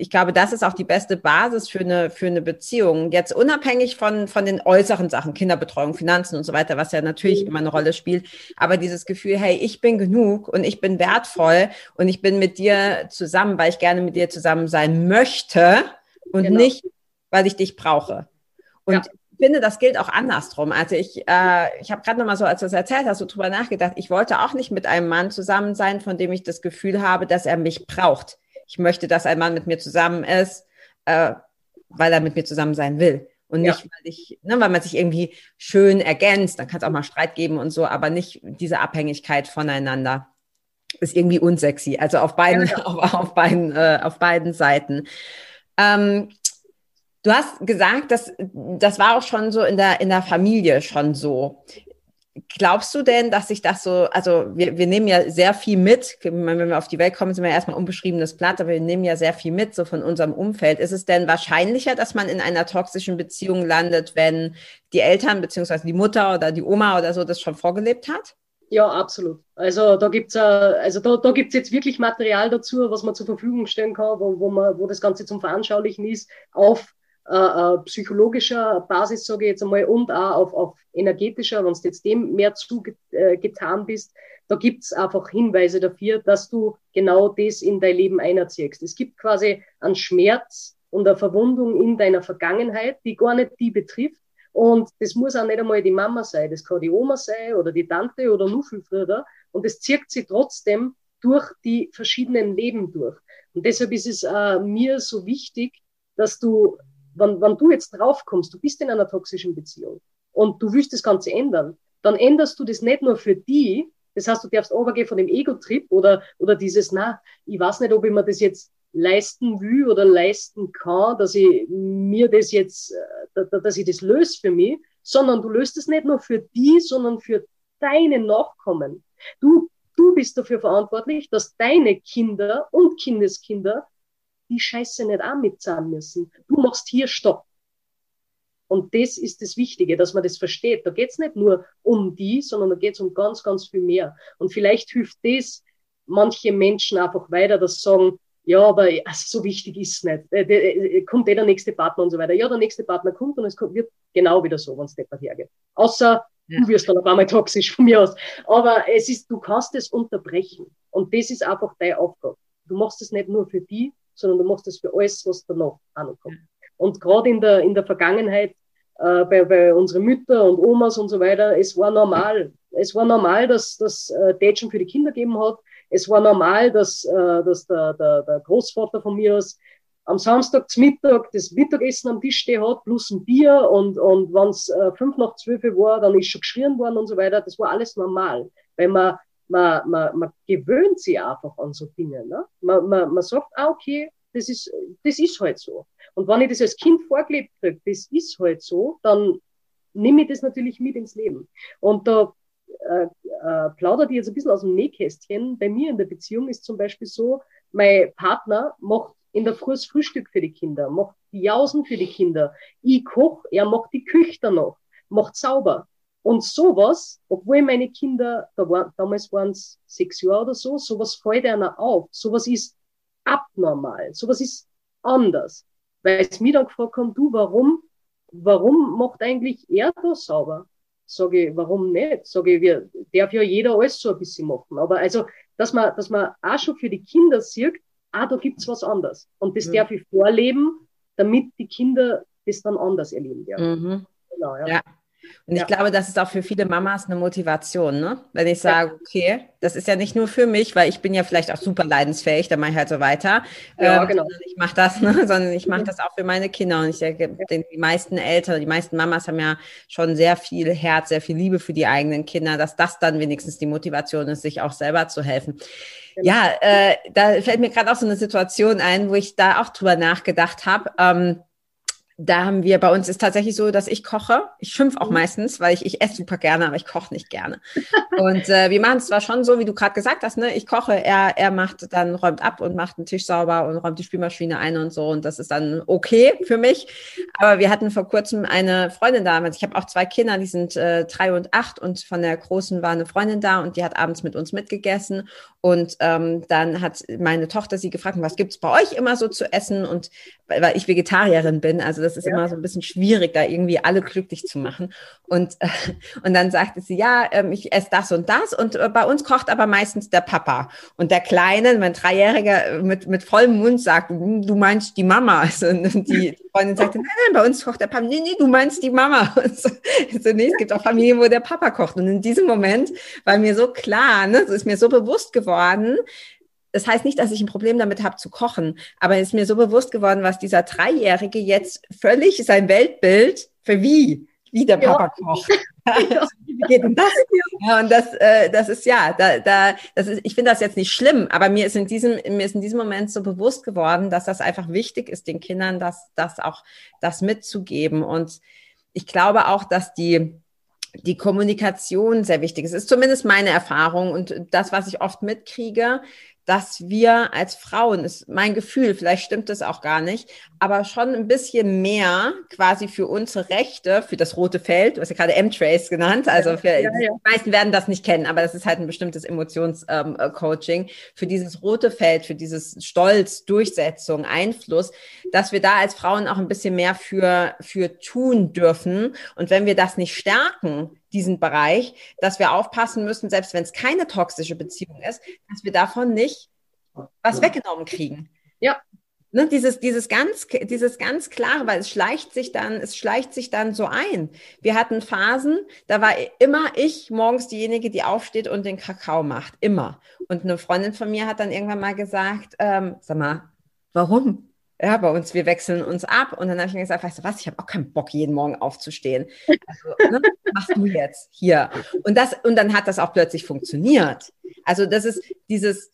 S1: ich glaube, das ist auch die beste Basis für eine, für eine Beziehung. Jetzt unabhängig von, von den äußeren Sachen, Kinderbetreuung, Finanzen und so weiter, was ja natürlich immer eine Rolle spielt. Aber dieses Gefühl, hey, ich bin genug und ich bin wertvoll und ich bin mit dir zusammen, weil ich gerne mit dir zusammen sein möchte und genau. nicht, weil ich dich brauche. Und ja. ich finde, das gilt auch andersrum. Also ich, äh, ich habe gerade noch mal so, als du das erzählt hast, so drüber nachgedacht. Ich wollte auch nicht mit einem Mann zusammen sein, von dem ich das Gefühl habe, dass er mich braucht ich möchte, dass ein Mann mit mir zusammen ist, äh, weil er mit mir zusammen sein will. Und nicht, ja. weil ich, ne, weil man sich irgendwie schön ergänzt, dann kann es auch mal Streit geben und so, aber nicht diese Abhängigkeit voneinander. Ist irgendwie unsexy. Also auf beiden, ja, ja. Auf, auf, beiden, äh, auf beiden Seiten. Ähm, du hast gesagt, dass das war auch schon so in der, in der Familie schon so. Glaubst du denn, dass sich das so, also wir, wir nehmen ja sehr viel mit, wenn wir auf die Welt kommen, sind wir erstmal unbeschriebenes Blatt, aber wir nehmen ja sehr viel mit, so von unserem Umfeld. Ist es denn wahrscheinlicher, dass man in einer toxischen Beziehung landet, wenn die Eltern beziehungsweise die Mutter oder die Oma oder so das schon vorgelebt hat?
S2: Ja, absolut. Also da gibt's äh, also da, da gibt's jetzt wirklich Material dazu, was man zur Verfügung stellen kann, wo, wo, man, wo das Ganze zum Veranschaulichen ist, auf äh, äh, psychologischer Basis, sage ich jetzt einmal, und auch auf, auf energetischer, wenn du jetzt dem mehr zugetan äh, bist, da gibt's einfach Hinweise dafür, dass du genau das in dein Leben einerziehst. Es gibt quasi einen Schmerz und eine Verwundung in deiner Vergangenheit, die gar nicht die betrifft. Und das muss auch nicht einmal die Mama sein, das kann die Oma sein oder die Tante oder nur viel früher. Und es zirkt sie trotzdem durch die verschiedenen Leben durch. Und deshalb ist es äh, mir so wichtig, dass du wenn, wenn du jetzt draufkommst, du bist in einer toxischen Beziehung und du willst das Ganze ändern, dann änderst du das nicht nur für die, das heißt, du darfst overgehen von dem Ego-Trip oder, oder dieses, na, ich weiß nicht, ob ich mir das jetzt leisten will oder leisten kann, dass ich mir das jetzt, äh, dass ich das löse für mich, sondern du löst es nicht nur für die, sondern für deine Nachkommen. Du, du bist dafür verantwortlich, dass deine Kinder und Kindeskinder die Scheiße nicht auch mitzahlen müssen. Du machst hier Stopp. Und das ist das Wichtige, dass man das versteht. Da geht's nicht nur um die, sondern da geht's um ganz, ganz viel mehr. Und vielleicht hilft das manche Menschen einfach weiter, dass sagen, ja, aber also so wichtig ist nicht. Äh, äh, kommt eh der nächste Partner und so weiter. Ja, der nächste Partner kommt und es kommt, wird genau wieder so, wenn es nicht mehr hergeht. Außer ja. du wirst dann auf einmal toxisch von mir aus. Aber es ist, du kannst es unterbrechen. Und das ist einfach deine Aufgabe. Du machst es nicht nur für die, sondern du machst das für alles, was danach ankommt. Und gerade in der, in der Vergangenheit, äh, bei, bei unseren Mütter und Omas und so weiter, es war normal. Es war normal, dass das äh, für die Kinder gegeben hat. Es war normal, dass, äh, dass der, der, der Großvater von mir aus am Samstag zum Mittag das Mittagessen am Tisch stehen hat, plus ein Bier und, und wenn es äh, fünf nach zwölf war, dann ist schon geschrien worden und so weiter. Das war alles normal, weil man man, man, man gewöhnt sich einfach an so Dinge. Ne? Man, man, man sagt, ah, okay, das ist, das ist halt so. Und wenn ich das als Kind vorgelebt kriege, das ist halt so, dann nehme ich das natürlich mit ins Leben. Und da äh, äh, plaudert ich jetzt ein bisschen aus dem Nähkästchen. Bei mir in der Beziehung ist zum Beispiel so, mein Partner macht in der Früh das Frühstück für die Kinder, macht die Jausen für die Kinder. Ich koche, er macht die Küche dann noch, macht sauber. Und sowas, obwohl meine Kinder, da war, damals waren es sechs Jahre oder so, sowas fällt einer auf. Sowas ist abnormal. Sowas ist anders. Weil es mir dann gefragt haben, du, warum, warum macht eigentlich er das sauber? Sage ich, warum nicht? Sage ich, wir, darf ja jeder alles so ein bisschen machen. Aber also, dass man, dass man auch schon für die Kinder sieht, ah, da gibt's was anderes. Und das mhm. darf ich vorleben, damit die Kinder das dann anders erleben werden.
S1: Mhm. Genau, ja. ja. Und ich glaube, das ist auch für viele Mamas eine Motivation, ne? Wenn ich sage, okay, das ist ja nicht nur für mich, weil ich bin ja vielleicht auch super leidensfähig, dann mache ich halt so weiter. Ja, ähm, genau. Ich mache das, ne? sondern ich mache mhm. das auch für meine Kinder. Und ich denke, die meisten Eltern, die meisten Mamas haben ja schon sehr viel Herz, sehr viel Liebe für die eigenen Kinder, dass das dann wenigstens die Motivation ist, sich auch selber zu helfen. Genau. Ja, äh, da fällt mir gerade auch so eine Situation ein, wo ich da auch drüber nachgedacht habe. Ähm, da haben wir, bei uns ist tatsächlich so, dass ich koche. Ich schimpf auch mhm. meistens, weil ich, ich esse super gerne, aber ich koche nicht gerne. und äh, wir machen es zwar schon so, wie du gerade gesagt hast, ne? Ich koche, er, er macht dann, räumt ab und macht den Tisch sauber und räumt die Spülmaschine ein und so. Und das ist dann okay für mich. Aber wir hatten vor kurzem eine Freundin damals. Ich habe auch zwei Kinder, die sind äh, drei und acht und von der Großen war eine Freundin da und die hat abends mit uns mitgegessen. Und ähm, dann hat meine Tochter sie gefragt, was gibt's bei euch immer so zu essen? Und weil ich Vegetarierin bin, also das ist ja. immer so ein bisschen schwierig, da irgendwie alle glücklich zu machen. Und, äh, und dann sagte sie, ja, ähm, ich esse das und das. Und äh, bei uns kocht aber meistens der Papa. Und der Kleine, mein Dreijähriger, äh, mit, mit vollem Mund sagt, hm, du meinst die Mama. Also, und die Freundin sagte, nein, nein, bei uns kocht der Papa. Nee, nee, du meinst die Mama. Und so, so, nee, es gibt auch Familien, wo der Papa kocht. Und in diesem Moment war mir so klar, ne, so ist mir so bewusst geworden. Das heißt nicht, dass ich ein Problem damit habe zu kochen, aber es ist mir so bewusst geworden, was dieser Dreijährige jetzt völlig sein Weltbild für wie, wie der Papa ja. kocht. Ja. Wie geht denn das? Ja, und das, äh, das ist ja, da, da, das ist, ich finde das jetzt nicht schlimm, aber mir ist in diesem, mir ist in diesem Moment so bewusst geworden, dass das einfach wichtig ist, den Kindern das, das auch, das mitzugeben. Und ich glaube auch, dass die, die Kommunikation sehr wichtig ist. Das ist zumindest meine Erfahrung und das, was ich oft mitkriege, dass wir als Frauen, ist mein Gefühl, vielleicht stimmt das auch gar nicht, aber schon ein bisschen mehr quasi für unsere Rechte, für das rote Feld, du hast ja gerade M-Trace genannt, also für, ja, ja. die meisten werden das nicht kennen, aber das ist halt ein bestimmtes Emotionscoaching, ähm, für dieses rote Feld, für dieses Stolz, Durchsetzung, Einfluss, dass wir da als Frauen auch ein bisschen mehr für, für tun dürfen. Und wenn wir das nicht stärken, diesen Bereich, dass wir aufpassen müssen, selbst wenn es keine toxische Beziehung ist, dass wir davon nicht was weggenommen kriegen.
S2: Ja.
S1: Ne, dieses, dieses ganz, dieses ganz klare, weil es schleicht sich dann, es schleicht sich dann so ein. Wir hatten Phasen, da war immer ich morgens diejenige, die aufsteht und den Kakao macht. Immer. Und eine Freundin von mir hat dann irgendwann mal gesagt, ähm, sag mal, warum? Ja, bei uns, wir wechseln uns ab. Und dann habe ich mir gesagt, weißt du was, ich habe auch keinen Bock, jeden Morgen aufzustehen. Also, ne, machst du jetzt hier. Und, das, und dann hat das auch plötzlich funktioniert. Also das ist dieses,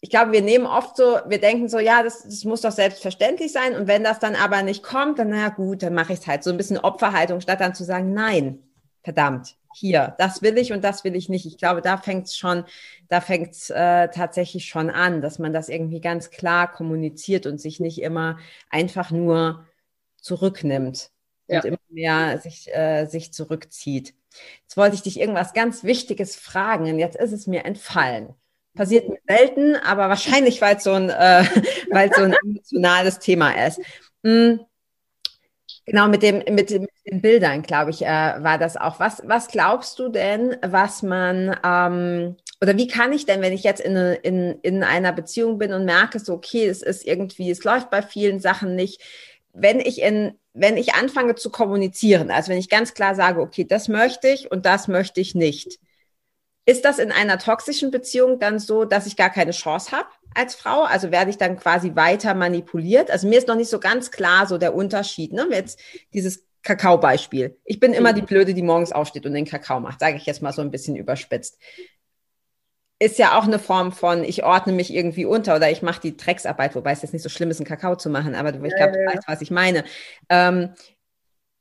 S1: ich glaube, wir nehmen oft so, wir denken so, ja, das, das muss doch selbstverständlich sein. Und wenn das dann aber nicht kommt, dann, na gut, dann mache ich es halt. So ein bisschen Opferhaltung, statt dann zu sagen, nein, verdammt, hier, das will ich und das will ich nicht. Ich glaube, da fängt es schon, da fängt es äh, tatsächlich schon an, dass man das irgendwie ganz klar kommuniziert und sich nicht immer einfach nur zurücknimmt ja. und immer mehr sich, äh, sich zurückzieht. Jetzt wollte ich dich irgendwas ganz Wichtiges fragen und jetzt ist es mir entfallen. Passiert mir selten, aber wahrscheinlich, weil es so ein, äh, weil so ein emotionales Thema ist. Hm. Genau, mit, dem, mit, mit den Bildern, glaube ich, äh, war das auch. Was, was glaubst du denn, was man, ähm, oder wie kann ich denn, wenn ich jetzt in, in, in einer Beziehung bin und merke, so, okay, es ist irgendwie, es läuft bei vielen Sachen nicht, wenn ich in, wenn ich anfange zu kommunizieren, also wenn ich ganz klar sage, okay, das möchte ich und das möchte ich nicht, ist das in einer toxischen Beziehung dann so, dass ich gar keine Chance habe als Frau? Also werde ich dann quasi weiter manipuliert? Also mir ist noch nicht so ganz klar so der Unterschied. Ne? Jetzt dieses Kakao-Beispiel. Ich bin immer die Blöde, die morgens aufsteht und den Kakao macht, sage ich jetzt mal so ein bisschen überspitzt. ist ja auch eine Form von, ich ordne mich irgendwie unter oder ich mache die Drecksarbeit, wobei es jetzt nicht so schlimm ist, einen Kakao zu machen, aber ich glaube, du weißt, was ich meine. Ähm,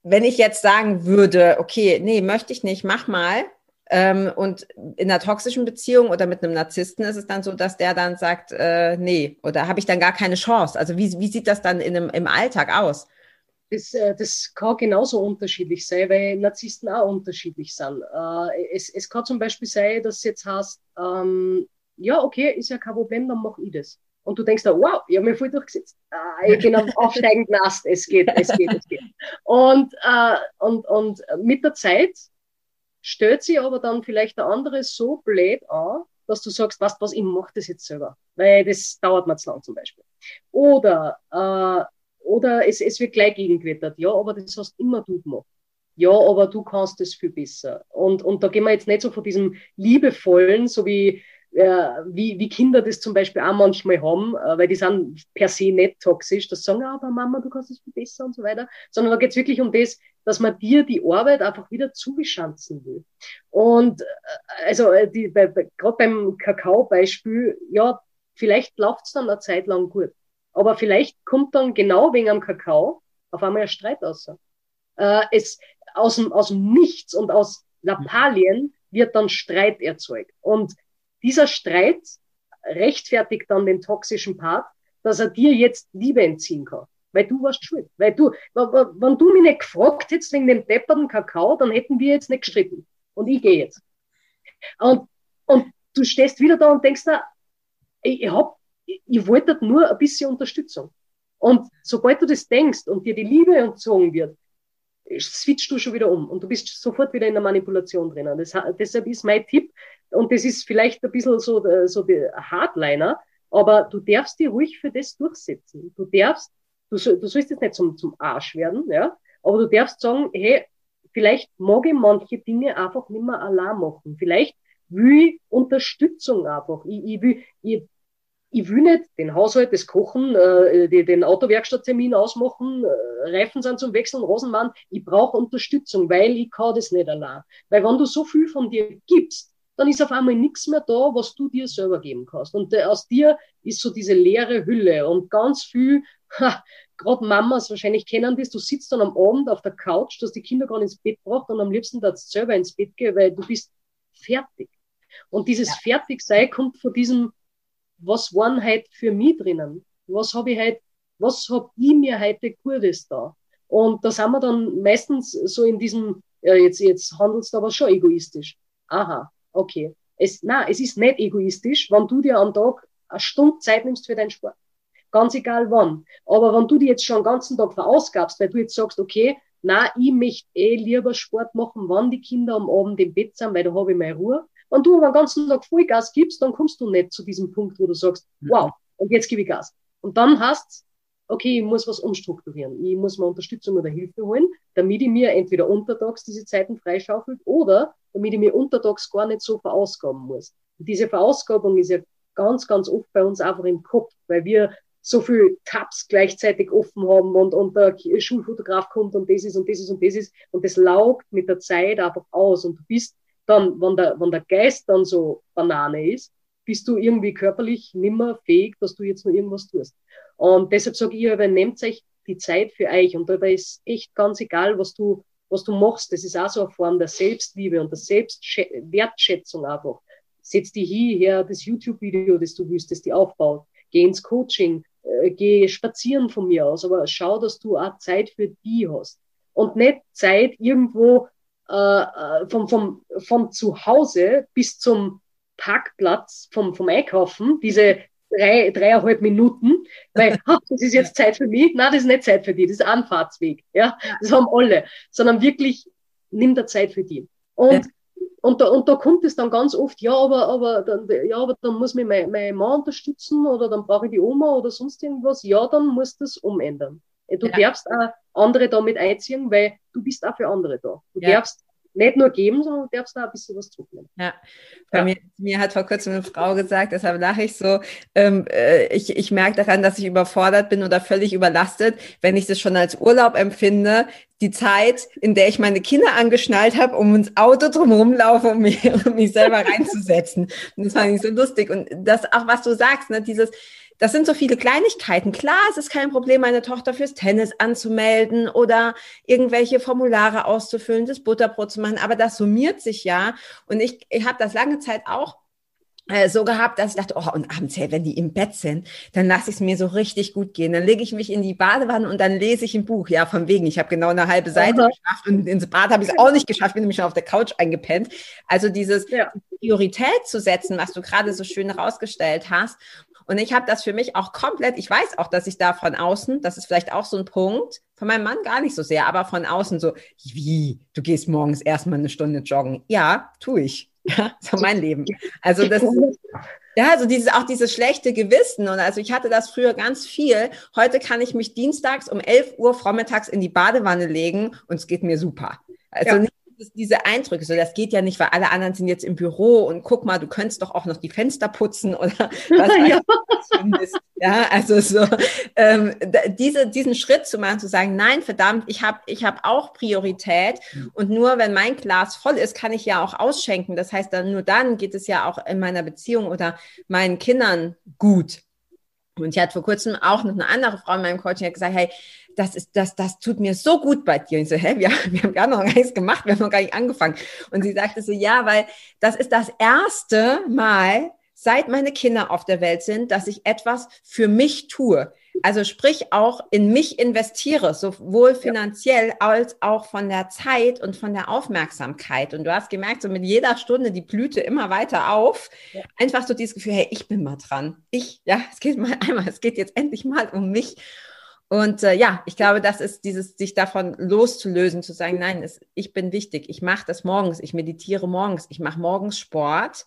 S1: wenn ich jetzt sagen würde, okay, nee, möchte ich nicht, mach mal. Ähm, und in einer toxischen Beziehung oder mit einem Narzissten ist es dann so, dass der dann sagt, äh, nee, oder habe ich dann gar keine Chance? Also wie, wie sieht das dann in einem, im Alltag aus?
S2: Das, äh, das kann genauso unterschiedlich sein, weil Narzissten auch unterschiedlich sind. Äh, es, es kann zum Beispiel sein, dass es jetzt heißt, ähm, ja, okay, ist ja kein Problem, dann mache ich das. Und du denkst da, wow, ich habe mich voll durchgesetzt. Ah, ich bin am aufsteigenden Ast, es geht, es geht, es geht. Und, äh, und, und mit der Zeit stellt sich aber dann vielleicht der andere so blöd an, dass du sagst, was, was, ich mache das jetzt selber, weil das dauert mir zu lang zum Beispiel. Oder, äh, oder es, es wird gleich gegengewittert, ja, aber das hast immer du gemacht. Ja, aber du kannst das viel besser. Und, und da gehen wir jetzt nicht so von diesem liebevollen, so wie wie, wie Kinder das zum Beispiel auch manchmal haben, äh, weil die sind per se nicht toxisch, das sagen, ja, aber Mama, du kannst es viel besser und so weiter, sondern da geht es wirklich um das, dass man dir die Arbeit einfach wieder zugeschanzen will. Und äh, also die, bei, bei, gerade beim Kakao-Beispiel, ja, vielleicht läuft es dann eine Zeit lang gut, aber vielleicht kommt dann genau wegen am Kakao auf einmal ein Streit aus. Äh, es aus dem, aus dem Nichts und aus Lappalien wird dann Streit erzeugt. Und dieser Streit rechtfertigt dann den toxischen Part, dass er dir jetzt Liebe entziehen kann. Weil du warst schuld. Weil du, wenn du mich nicht gefragt hättest wegen dem depperten Kakao, dann hätten wir jetzt nicht gestritten. Und ich gehe jetzt. Und, und du stehst wieder da und denkst da, ich, hab, ich wollte nur ein bisschen Unterstützung. Und sobald du das denkst und dir die Liebe entzogen wird, switchst du schon wieder um und du bist sofort wieder in der Manipulation drinnen. Das, deshalb ist mein Tipp, und das ist vielleicht ein bisschen so, äh, so der Hardliner, aber du darfst dir ruhig für das durchsetzen. Du darfst, du, du sollst jetzt nicht zum, zum Arsch werden, ja, aber du darfst sagen, hey, vielleicht mag ich manche Dinge einfach nicht mehr allein machen. Vielleicht will ich Unterstützung einfach. Ich, ich will, ich, ich will nicht den Haushalt, das Kochen, äh, die, den Autowerkstatttermin ausmachen, äh, Reifen sind zum Wechseln, Rosenmann. Ich brauche Unterstützung, weil ich kann das nicht allein. Weil wenn du so viel von dir gibst, dann ist auf einmal nichts mehr da, was du dir selber geben kannst. Und aus dir ist so diese leere Hülle und ganz viel, gerade Mamas wahrscheinlich kennen das, du sitzt dann am Abend auf der Couch, dass die Kinder gar nicht ins Bett braucht und am liebsten darfst selber ins Bett gehen, weil du bist fertig. Und dieses ja. Fertigsein kommt von diesem, was waren heute für mich drinnen? Was habe ich heute, was hab ich mir heute Gutes da? Und da sind wir dann meistens so in diesem, ja, jetzt, jetzt handelst du aber schon egoistisch. Aha, okay. Es, na, es ist nicht egoistisch, wenn du dir am Tag eine Stunde Zeit nimmst für deinen Sport. Ganz egal wann. Aber wenn du dir jetzt schon den ganzen Tag verausgabst, weil du jetzt sagst, okay, na, ich möchte eh lieber Sport machen, wann die Kinder am Abend im Bett sind, weil da habe ich meine Ruhe. Wenn du aber den ganzen Tag Vollgas gibst, dann kommst du nicht zu diesem Punkt, wo du sagst, mhm. wow, und jetzt gebe ich Gas. Und dann hast okay, ich muss was umstrukturieren. Ich muss mir Unterstützung oder Hilfe holen, damit ich mir entweder untertags diese Zeiten freischaufelt oder damit ich mir untertags gar nicht so verausgaben muss. Und diese Verausgabung ist ja ganz, ganz oft bei uns einfach im Kopf, weil wir so viel Tabs gleichzeitig offen haben und, und der Schulfotograf kommt und das ist und das ist und das ist und das laugt mit der Zeit einfach aus und du bist dann, wenn der, wenn der Geist dann so Banane ist, bist du irgendwie körperlich nimmer fähig, dass du jetzt nur irgendwas tust. Und deshalb sage ich, übernehmt euch die Zeit für euch. Und dabei ist echt ganz egal, was du, was du machst. Das ist auch so eine Form der Selbstliebe und der Selbstwertschätzung einfach. Setz dich hierher, das YouTube-Video, das du willst, das die aufbaut. Geh ins Coaching, äh, geh spazieren von mir aus, aber schau, dass du auch Zeit für die hast. Und nicht Zeit irgendwo äh, äh vom, vom, vom Zuhause bis zum Parkplatz vom, vom Einkaufen, diese drei, dreieinhalb Minuten, weil ha, das ist jetzt Zeit für mich. Nein, das ist nicht Zeit für die, das ist Anfahrtsweg. Ja, das haben alle, sondern wirklich nimm der Zeit für die. Und ja. Und da, und da kommt es dann ganz oft, ja, aber, aber, dann, ja, aber dann muss mich mein, mein Mann unterstützen oder dann brauche ich die Oma oder sonst irgendwas. Ja, dann musst du das umändern. Du ja. darfst auch andere damit einziehen, weil du bist auch für andere da. Du ja. darfst nicht nur geben, sondern du darfst da ein bisschen was zurücknehmen.
S1: Ja, bei ja. Mir, mir, hat vor kurzem eine Frau gesagt, deshalb lache ich so, ähm, äh, ich, ich merke daran, dass ich überfordert bin oder völlig überlastet, wenn ich das schon als Urlaub empfinde, die Zeit, in der ich meine Kinder angeschnallt habe, um ins Auto drumherum laufe, um mich, um mich selber reinzusetzen. Und das fand ich so lustig. Und das auch, was du sagst, ne, dieses, das sind so viele Kleinigkeiten. Klar, es ist kein Problem, meine Tochter fürs Tennis anzumelden oder irgendwelche Formulare auszufüllen, das Butterbrot zu machen, aber das summiert sich ja. Und ich, ich habe das lange Zeit auch äh, so gehabt, dass ich dachte, oh, und abends, hey, wenn die im Bett sind, dann lasse ich es mir so richtig gut gehen. Dann lege ich mich in die Badewanne und dann lese ich ein Buch. Ja, von wegen, ich habe genau eine halbe Seite Aha. geschafft und ins Bad habe ich es auch nicht geschafft, bin nämlich schon auf der Couch eingepennt. Also dieses ja. Priorität zu setzen, was du gerade so schön herausgestellt hast. Und ich habe das für mich auch komplett, ich weiß auch, dass ich da von außen, das ist vielleicht auch so ein Punkt, von meinem Mann gar nicht so sehr, aber von außen so, wie, du gehst morgens erstmal eine Stunde joggen. Ja, tue ich. Ja, so mein Leben. Also das, ja, also dieses, auch dieses schlechte Gewissen. Und also ich hatte das früher ganz viel. Heute kann ich mich dienstags um 11 Uhr vormittags in die Badewanne legen und es geht mir super. Also ja. nicht diese Eindrücke, so das geht ja nicht, weil alle anderen sind jetzt im Büro und guck mal, du könntest doch auch noch die Fenster putzen oder was ja. findest. Ja, also so ähm, diese, diesen Schritt zu machen, zu sagen, nein, verdammt, ich habe ich hab auch Priorität und nur wenn mein Glas voll ist, kann ich ja auch ausschenken. Das heißt, dann nur dann geht es ja auch in meiner Beziehung oder meinen Kindern gut. Und ich hatte vor kurzem auch noch eine andere Frau in meinem Coaching, hat gesagt, hey, das ist, das, das tut mir so gut bei dir. Und ich so, hä, wir, wir haben gar noch gar nichts gemacht, wir haben noch gar nicht angefangen. Und sie sagte so, ja, weil das ist das erste Mal, seit meine Kinder auf der Welt sind, dass ich etwas für mich tue. Also sprich auch in mich investiere, sowohl finanziell als auch von der Zeit und von der Aufmerksamkeit. Und du hast gemerkt, so mit jeder Stunde die Blüte immer weiter auf. Ja. Einfach so dieses Gefühl, hey, ich bin mal dran. Ich, ja, es geht mal einmal, es geht jetzt endlich mal um mich. Und äh, ja, ich glaube, das ist dieses, sich davon loszulösen, zu sagen, nein, es, ich bin wichtig, ich mache das morgens, ich meditiere morgens, ich mache morgens Sport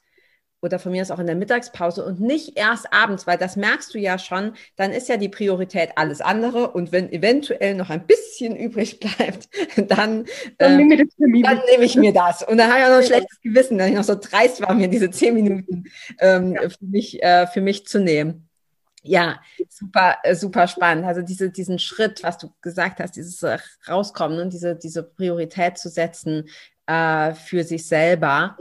S1: oder von mir ist auch in der Mittagspause und nicht erst abends, weil das merkst du ja schon, dann ist ja die Priorität alles andere und wenn eventuell noch ein bisschen übrig bleibt, dann, dann, ähm, nehme, dann nehme ich mir das. Und dann habe ich auch noch ein schlechtes Gewissen, dass ich noch so dreist war, mir diese zehn Minuten ähm, ja. für, mich, äh, für mich zu nehmen. Ja, super, äh, super spannend. Also diese, diesen Schritt, was du gesagt hast, dieses äh, Rauskommen und diese, diese Priorität zu setzen äh, für sich selber.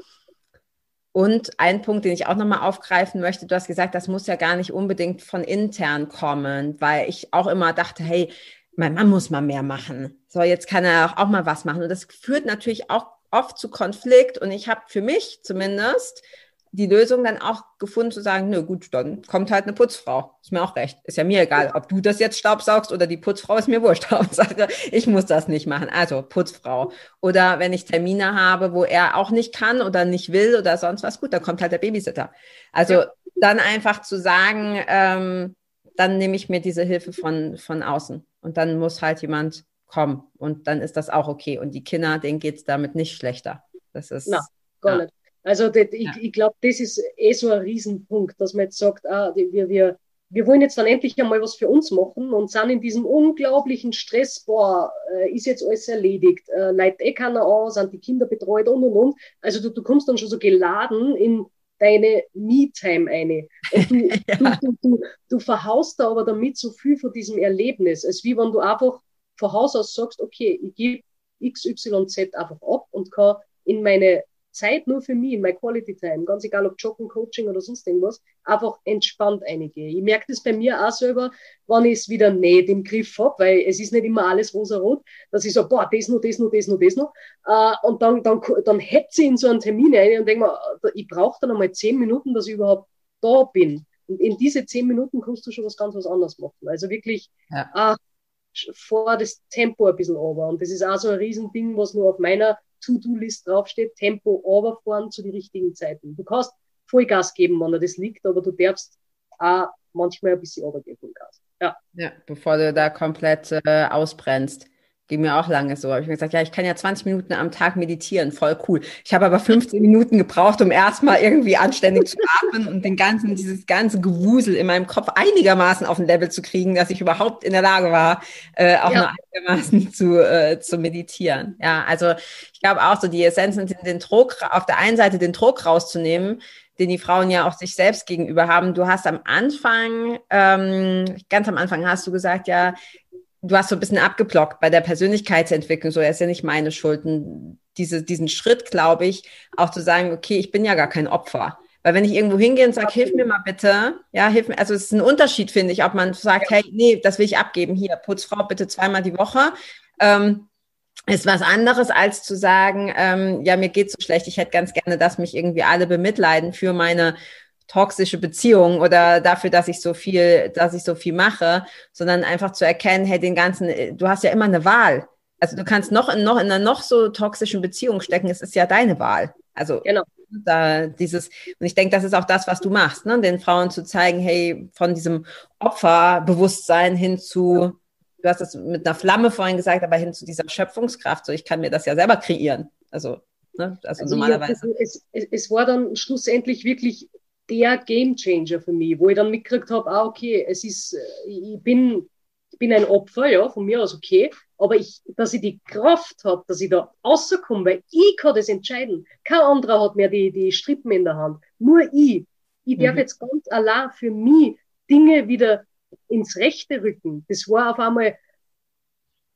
S1: Und ein Punkt, den ich auch nochmal aufgreifen möchte, du hast gesagt, das muss ja gar nicht unbedingt von intern kommen, weil ich auch immer dachte, hey, mein Mann muss mal mehr machen. So, jetzt kann er auch mal was machen. Und das führt natürlich auch oft zu Konflikt. Und ich habe für mich zumindest die Lösung dann auch gefunden zu sagen, nö, gut, dann kommt halt eine Putzfrau. Ist mir auch recht. Ist ja mir egal, ob du das jetzt staubsaugst oder die Putzfrau, ist mir wurscht. Hauptsache, ich muss das nicht machen. Also Putzfrau. Oder wenn ich Termine habe, wo er auch nicht kann oder nicht will oder sonst was, gut, dann kommt halt der Babysitter. Also ja. dann einfach zu sagen, ähm, dann nehme ich mir diese Hilfe von, von außen. Und dann muss halt jemand kommen. Und dann ist das auch okay. Und die Kinder, denen geht es damit nicht schlechter. Das ist.
S2: Na, ja. Also das, ich, ich glaube, das ist eh so ein Riesenpunkt, dass man jetzt sagt, ah, wir, wir, wir wollen jetzt dann endlich einmal was für uns machen und sind in diesem unglaublichen Stress, boah, äh, ist jetzt alles erledigt, äh, leitet eh keiner an, sind die Kinder betreut und und und. Also du, du kommst dann schon so geladen in deine Me-Time eine. Und du, ja. du, du, du, du verhaust da aber damit so viel von diesem Erlebnis, als wie wenn du einfach von Haus aus sagst, okay, ich gebe XYZ einfach ab und kann in meine Zeit nur für mich, mein Quality Time, ganz egal ob Joggen, Coaching oder sonst irgendwas, einfach entspannt einige. Ich merke das bei mir auch selber, wenn ich es wieder nicht im Griff habe, weil es ist nicht immer alles rosa-rot, dass ich so, boah, das noch, das noch, das noch, das noch. Äh, und dann, dann, dann hetze ich in so einen Termin ein und denke mir, ich brauche dann einmal zehn Minuten, dass ich überhaupt da bin. Und in diese zehn Minuten kannst du schon was ganz was anderes machen. Also wirklich, ja. äh, vor das Tempo ein bisschen runter. Und das ist auch so ein Riesending, was nur auf meiner To-Do-List draufsteht, Tempo runterfahren zu den richtigen Zeiten. Du kannst Vollgas geben, wenn er das liegt, aber du darfst auch manchmal ein bisschen runtergehen vom Gas.
S1: Ja. ja, bevor du da komplett äh, ausbrennst. Ging mir auch lange so. Hab ich mir gesagt, ja, ich kann ja 20 Minuten am Tag meditieren, voll cool. Ich habe aber 15 Minuten gebraucht, um erstmal irgendwie anständig zu atmen und den ganzen, dieses ganze Gewusel in meinem Kopf einigermaßen auf ein Level zu kriegen, dass ich überhaupt in der Lage war, äh, auch ja. nur einigermaßen zu, äh, zu meditieren. Ja, also ich glaube auch so, die Essenz sind den Druck, auf der einen Seite den Druck rauszunehmen, den die Frauen ja auch sich selbst gegenüber haben. Du hast am Anfang, ähm, ganz am Anfang hast du gesagt, ja, du hast so ein bisschen abgeblockt bei der Persönlichkeitsentwicklung, so er ist ja nicht meine Schuld. Diese, diesen Schritt, glaube ich, auch zu sagen, okay, ich bin ja gar kein Opfer. Weil wenn ich irgendwo hingehe und sage, hilf mir mal bitte, ja, hilf mir, also es ist ein Unterschied, finde ich, ob man sagt, hey, nee, das will ich abgeben, hier, Putzfrau bitte zweimal die Woche. Ähm, ist was anderes, als zu sagen, ähm, ja, mir geht's so schlecht, ich hätte ganz gerne, dass mich irgendwie alle bemitleiden für meine toxische Beziehung oder dafür, dass ich so viel, dass ich so viel mache, sondern einfach zu erkennen, hey, den ganzen, du hast ja immer eine Wahl. Also du kannst noch in, noch in einer noch so toxischen Beziehung stecken, es ist ja deine Wahl. Also genau. da dieses, und ich denke, das ist auch das, was du machst, ne? den Frauen zu zeigen, hey, von diesem Opferbewusstsein hin zu, du hast es mit einer Flamme vorhin gesagt, aber hin zu dieser Schöpfungskraft, so ich kann mir das ja selber kreieren. Also, ne? also, also normalerweise.
S2: Es, es, es war dann schlussendlich wirklich der Game Changer für mich, wo ich dann mitgekriegt habe, ah, okay, es ist, äh, ich bin, ich bin ein Opfer, ja, von mir aus okay, aber ich, dass ich die Kraft habe, dass ich da rauskomme, weil ich kann das entscheiden. Kein anderer hat mehr die, die Strippen in der Hand. Nur ich. Ich darf mhm. jetzt ganz allein für mich Dinge wieder ins Rechte rücken. Das war auf einmal,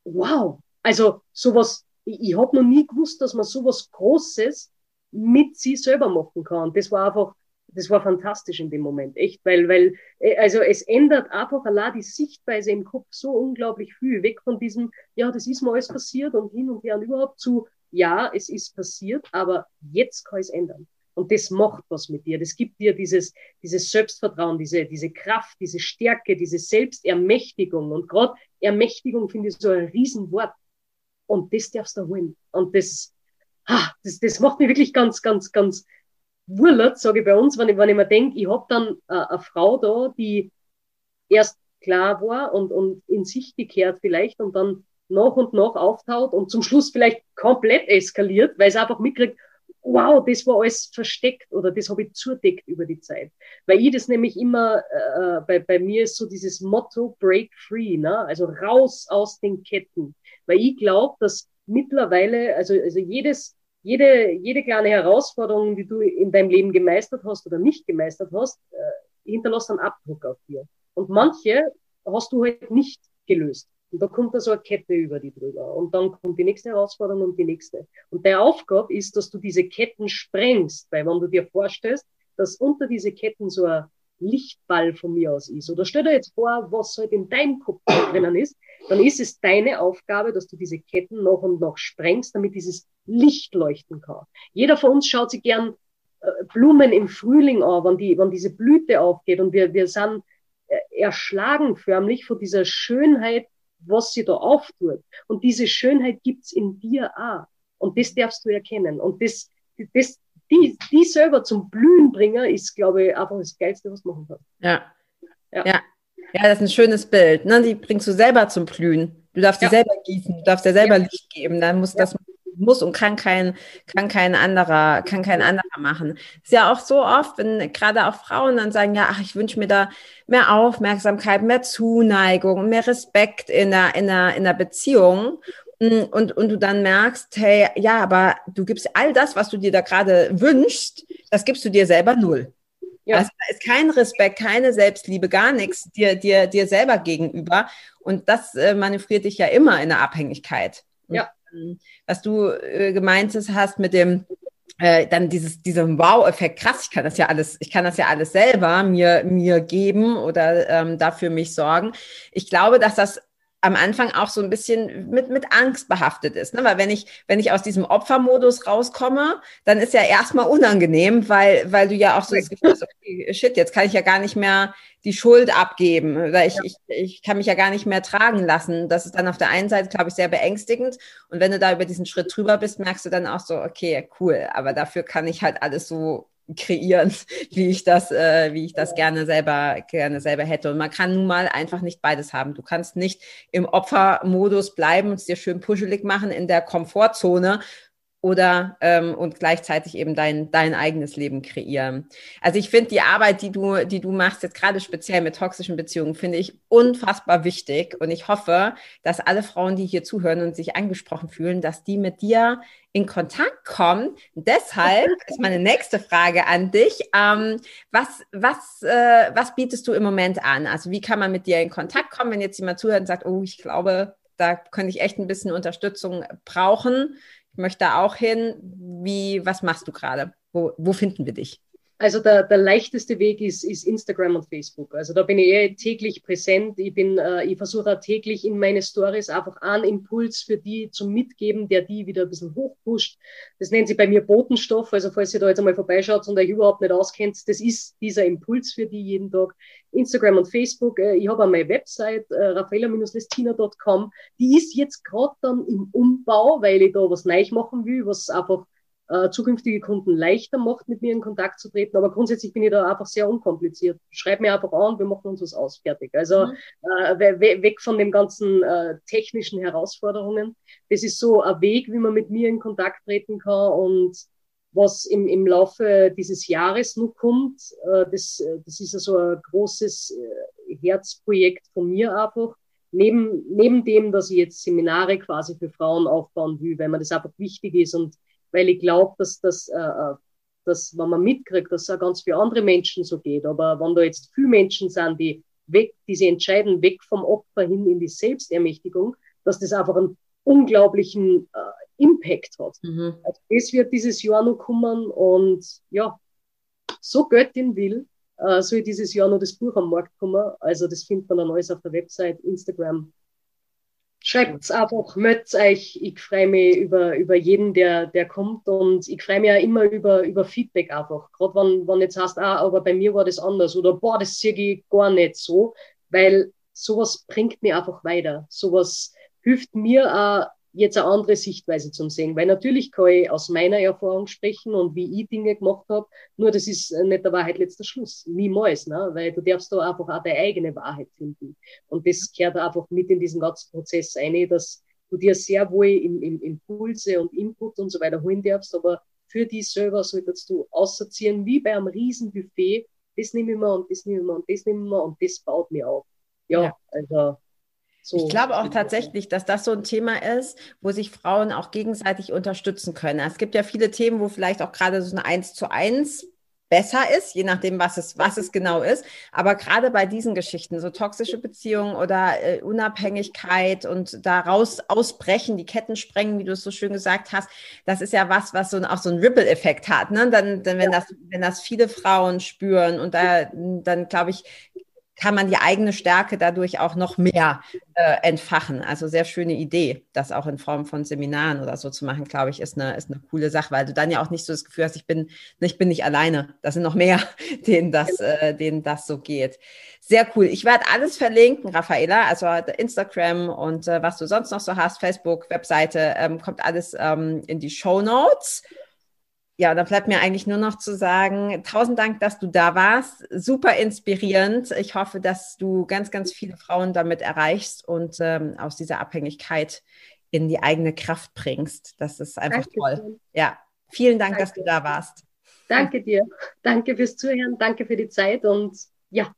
S2: wow. Also sowas, ich, ich habe noch nie gewusst, dass man sowas Großes mit sich selber machen kann. Das war einfach, das war fantastisch in dem Moment, echt, weil, weil, äh, also es ändert einfach allein die Sichtweise im Kopf so unglaublich viel, weg von diesem, ja, das ist mal alles passiert und hin und her und überhaupt zu, ja, es ist passiert, aber jetzt kann ich es ändern. Und das macht was mit dir. Das gibt dir dieses, dieses Selbstvertrauen, diese, diese Kraft, diese Stärke, diese Selbstermächtigung. Und gerade Ermächtigung finde ich so ein Riesenwort. Und das darfst du holen. Und das, ha, das, das macht mich wirklich ganz, ganz, ganz wurlert, sage ich bei uns, wenn ich, wenn ich mir denke, ich habe dann äh, eine Frau da, die erst klar war und, und in sich gekehrt vielleicht und dann nach und nach auftaut und zum Schluss vielleicht komplett eskaliert, weil es einfach mitkriegt, wow, das war alles versteckt oder das habe ich zudeckt über die Zeit. Weil ich das nämlich immer, äh, bei, bei mir ist so dieses Motto Break Free, ne? also raus aus den Ketten. Weil ich glaube, dass mittlerweile, also, also jedes jede, jede kleine Herausforderung, die du in deinem Leben gemeistert hast oder nicht gemeistert hast, äh, hinterlässt einen Abdruck auf dir. Und manche hast du halt nicht gelöst. Und da kommt da so eine Kette über die drüber. Und dann kommt die nächste Herausforderung und die nächste. Und deine Aufgabe ist, dass du diese Ketten sprengst, weil wenn du dir vorstellst, dass unter diese Ketten so ein Lichtball von mir aus ist. Oder stell dir jetzt vor, was halt in deinem Kopf drinnen ist, dann ist es deine Aufgabe, dass du diese Ketten noch und noch sprengst, damit dieses Licht leuchten kann. Jeder von uns schaut sich gern äh, Blumen im Frühling an, wenn, die, wenn diese Blüte aufgeht und wir, wir sind äh, erschlagen förmlich von dieser Schönheit, was sie da auftut. Und diese Schönheit gibt's in dir auch. Und das darfst du erkennen. Und das, das, die, selber zum Blühen bringen, ist, glaube ich, einfach das Geilste, was du machen kannst.
S1: Ja. Ja. ja. ja. das ist ein schönes Bild. Ne? Die bringst du selber zum Blühen. Du darfst ja. die selber gießen, du darfst dir selber ja. Licht geben. Dann muss das muss und kann kein, kann kein anderer, kann kein anderer machen. Ist ja auch so oft, wenn gerade auch Frauen dann sagen, ja, ach, ich wünsche mir da mehr Aufmerksamkeit, mehr Zuneigung, mehr Respekt in der, in der, in der Beziehung. Mm, und, und du dann merkst, hey, ja, aber du gibst all das, was du dir da gerade wünschst, das gibst du dir selber null. Ja. Also da ist kein Respekt, keine Selbstliebe, gar nichts dir, dir, dir selber gegenüber. Und das äh, manövriert dich ja immer in der Abhängigkeit. Ja. Was du äh, gemeint hast mit dem, äh, dann dieses, diesem Wow-Effekt, krass, ich kann das ja alles, ich kann das ja alles selber mir, mir geben oder ähm, dafür mich sorgen. Ich glaube, dass das am Anfang auch so ein bisschen mit, mit Angst behaftet ist. Ne? Weil wenn ich, wenn ich aus diesem Opfermodus rauskomme, dann ist ja erstmal unangenehm, weil, weil du ja auch so das Gefühl hast, okay, shit, jetzt kann ich ja gar nicht mehr die Schuld abgeben. Oder ich, ja. ich, ich kann mich ja gar nicht mehr tragen lassen. Das ist dann auf der einen Seite, glaube ich, sehr beängstigend. Und wenn du da über diesen Schritt drüber bist, merkst du dann auch so, okay, cool, aber dafür kann ich halt alles so kreieren, wie ich das, äh, wie ich das gerne selber, gerne selber hätte. Und man kann nun mal einfach nicht beides haben. Du kannst nicht im Opfermodus bleiben und es dir schön puschelig machen in der Komfortzone oder ähm, und gleichzeitig eben dein, dein eigenes Leben kreieren. Also ich finde die Arbeit, die du, die du machst, jetzt gerade speziell mit toxischen Beziehungen, finde ich unfassbar wichtig. Und ich hoffe, dass alle Frauen, die hier zuhören und sich angesprochen fühlen, dass die mit dir in Kontakt kommen. Deshalb ist meine nächste Frage an dich. Ähm, was, was, äh, was bietest du im Moment an? Also wie kann man mit dir in Kontakt kommen, wenn jetzt jemand zuhört und sagt, oh, ich glaube, da könnte ich echt ein bisschen Unterstützung brauchen ich möchte da auch hin. Wie, was machst du gerade? Wo, wo finden wir dich?
S2: Also der, der leichteste Weg ist, ist Instagram und Facebook. Also da bin ich eh täglich präsent. Ich bin, äh, ich versuche täglich in meine Stories einfach einen Impuls für die zu mitgeben, der die wieder ein bisschen hochpusht. Das nennt sich bei mir Botenstoff. Also falls ihr da jetzt einmal vorbeischaut und euch überhaupt nicht auskennt, das ist dieser Impuls für die jeden Tag. Instagram und Facebook. Äh, ich habe auch meine Website, äh, raffaella-lestina.com. Die ist jetzt gerade dann im Umbau, weil ich da was neu machen will, was einfach äh, zukünftige Kunden leichter macht, mit mir in Kontakt zu treten. Aber grundsätzlich bin ich da einfach sehr unkompliziert. Schreib mir einfach an, wir machen uns was aus, fertig. Also mhm. äh, weg von den ganzen äh, technischen Herausforderungen. Das ist so ein Weg, wie man mit mir in Kontakt treten kann und was im, im Laufe dieses Jahres noch kommt, äh, das, das ist also ein großes äh, Herzprojekt von mir einfach. Neben, neben dem, dass ich jetzt Seminare quasi für Frauen aufbauen will, weil mir das einfach wichtig ist und weil ich glaube, dass das, äh, äh, dass, wenn man mitkriegt, dass es auch ganz viele andere Menschen so geht. Aber wenn da jetzt viele Menschen sind, die weg, die sie entscheiden, weg vom Opfer hin in die Selbstermächtigung, dass das einfach einen unglaublichen äh, Impact hat. Mhm. Also das wird dieses Jahr noch kommen und ja, so Göttin will, äh, soll dieses Jahr noch das Buch am Markt kommen. Also das findet man dann alles auf der Website, Instagram, Schreibt's einfach, meldet euch. Ich freue mich über, über jeden, der, der kommt und ich freue mich ja immer über, über Feedback einfach. Gerade wenn, wenn jetzt heißt, ah, aber bei mir war das anders oder boah, das sehe ich gar nicht so, weil sowas bringt mir einfach weiter. Sowas hilft mir auch jetzt eine andere Sichtweise zum Sehen. Weil natürlich kann ich aus meiner Erfahrung sprechen und wie ich Dinge gemacht habe, nur das ist nicht der Wahrheit letzter Schluss. Niemals, ne? weil du darfst da einfach auch deine eigene Wahrheit finden. Und das gehört einfach mit in diesen ganzen Prozess ein, dass du dir sehr wohl im, im Impulse und Input und so weiter holen darfst, aber für dich selber solltest du auserziehen, wie bei einem riesen Buffet, das nehme ich mir und das nehme ich mir und das nehme ich mir und das baut mir auf. Ja, ja. also
S1: so ich glaube auch tatsächlich, dass das so ein Thema ist, wo sich Frauen auch gegenseitig unterstützen können. Es gibt ja viele Themen, wo vielleicht auch gerade so ein Eins zu eins besser ist, je nachdem, was es, was es genau ist. Aber gerade bei diesen Geschichten, so toxische Beziehungen oder äh, Unabhängigkeit und daraus ausbrechen, die Ketten sprengen, wie du es so schön gesagt hast, das ist ja was, was so auch so einen Ripple-Effekt hat. Ne? Dann, dann wenn, ja. das, wenn das viele Frauen spüren und da, dann glaube ich, kann man die eigene Stärke dadurch auch noch mehr äh, entfachen. Also sehr schöne Idee, das auch in Form von Seminaren oder so zu machen, glaube ich, ist eine, ist eine coole Sache, weil du dann ja auch nicht so das Gefühl hast, ich bin, ich bin nicht alleine. Da sind noch mehr, denen das, äh, denen das so geht. Sehr cool. Ich werde alles verlinken, Raffaela, also Instagram und äh, was du sonst noch so hast, Facebook, Webseite, ähm, kommt alles ähm, in die Show Notes ja, da bleibt mir eigentlich nur noch zu sagen, tausend Dank, dass du da warst. Super inspirierend. Ich hoffe, dass du ganz, ganz viele Frauen damit erreichst und ähm, aus dieser Abhängigkeit in die eigene Kraft bringst. Das ist einfach Danke toll. Ja, vielen Dank, Danke. dass du da warst.
S2: Danke dir. Danke fürs Zuhören. Danke für die Zeit und ja,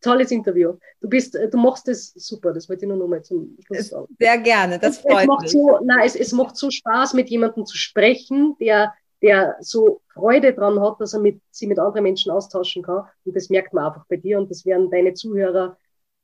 S2: tolles Interview. Du bist, du machst es super. Das wollte ich nur noch mal zum
S1: Schluss sagen. Sehr gerne. Das freut
S2: es macht mich. So, nein, es, es macht so Spaß, mit jemandem zu sprechen, der der so Freude dran hat, dass er mit, sie mit anderen Menschen austauschen kann. Und das merkt man einfach bei dir und das werden deine Zuhörer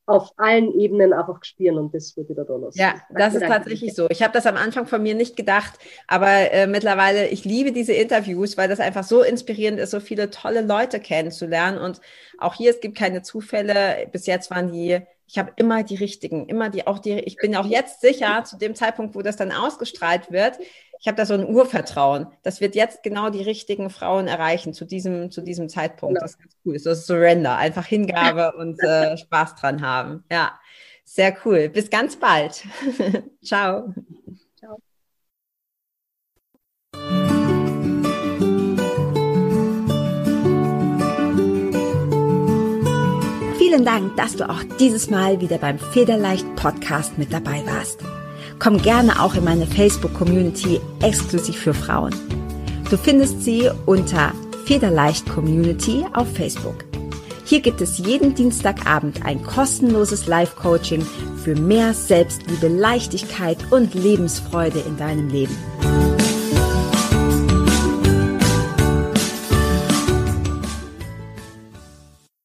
S2: auf allen Ebenen einfach spüren und das wird wieder da los.
S1: Ja, das ist tatsächlich so. Ich habe das am Anfang von mir nicht gedacht, aber äh, mittlerweile, ich liebe diese Interviews, weil das einfach so inspirierend ist, so viele tolle Leute kennenzulernen und auch hier, es gibt keine Zufälle. Bis jetzt waren die ich habe immer die richtigen, immer die, auch die, ich bin auch jetzt sicher, zu dem Zeitpunkt, wo das dann ausgestrahlt wird, ich habe da so ein Urvertrauen. Das wird jetzt genau die richtigen Frauen erreichen zu diesem, zu diesem Zeitpunkt. Genau. Das ist ganz cool. Das ist Surrender, einfach Hingabe und äh, Spaß dran haben. Ja, sehr cool. Bis ganz bald. Ciao. Ciao. Vielen Dank, dass du auch dieses Mal wieder beim Federleicht Podcast mit dabei warst. Komm gerne auch in meine Facebook-Community exklusiv für Frauen. Du findest sie unter Federleicht Community auf Facebook. Hier gibt es jeden Dienstagabend ein kostenloses Live-Coaching für mehr Selbstliebe, Leichtigkeit und Lebensfreude in deinem Leben.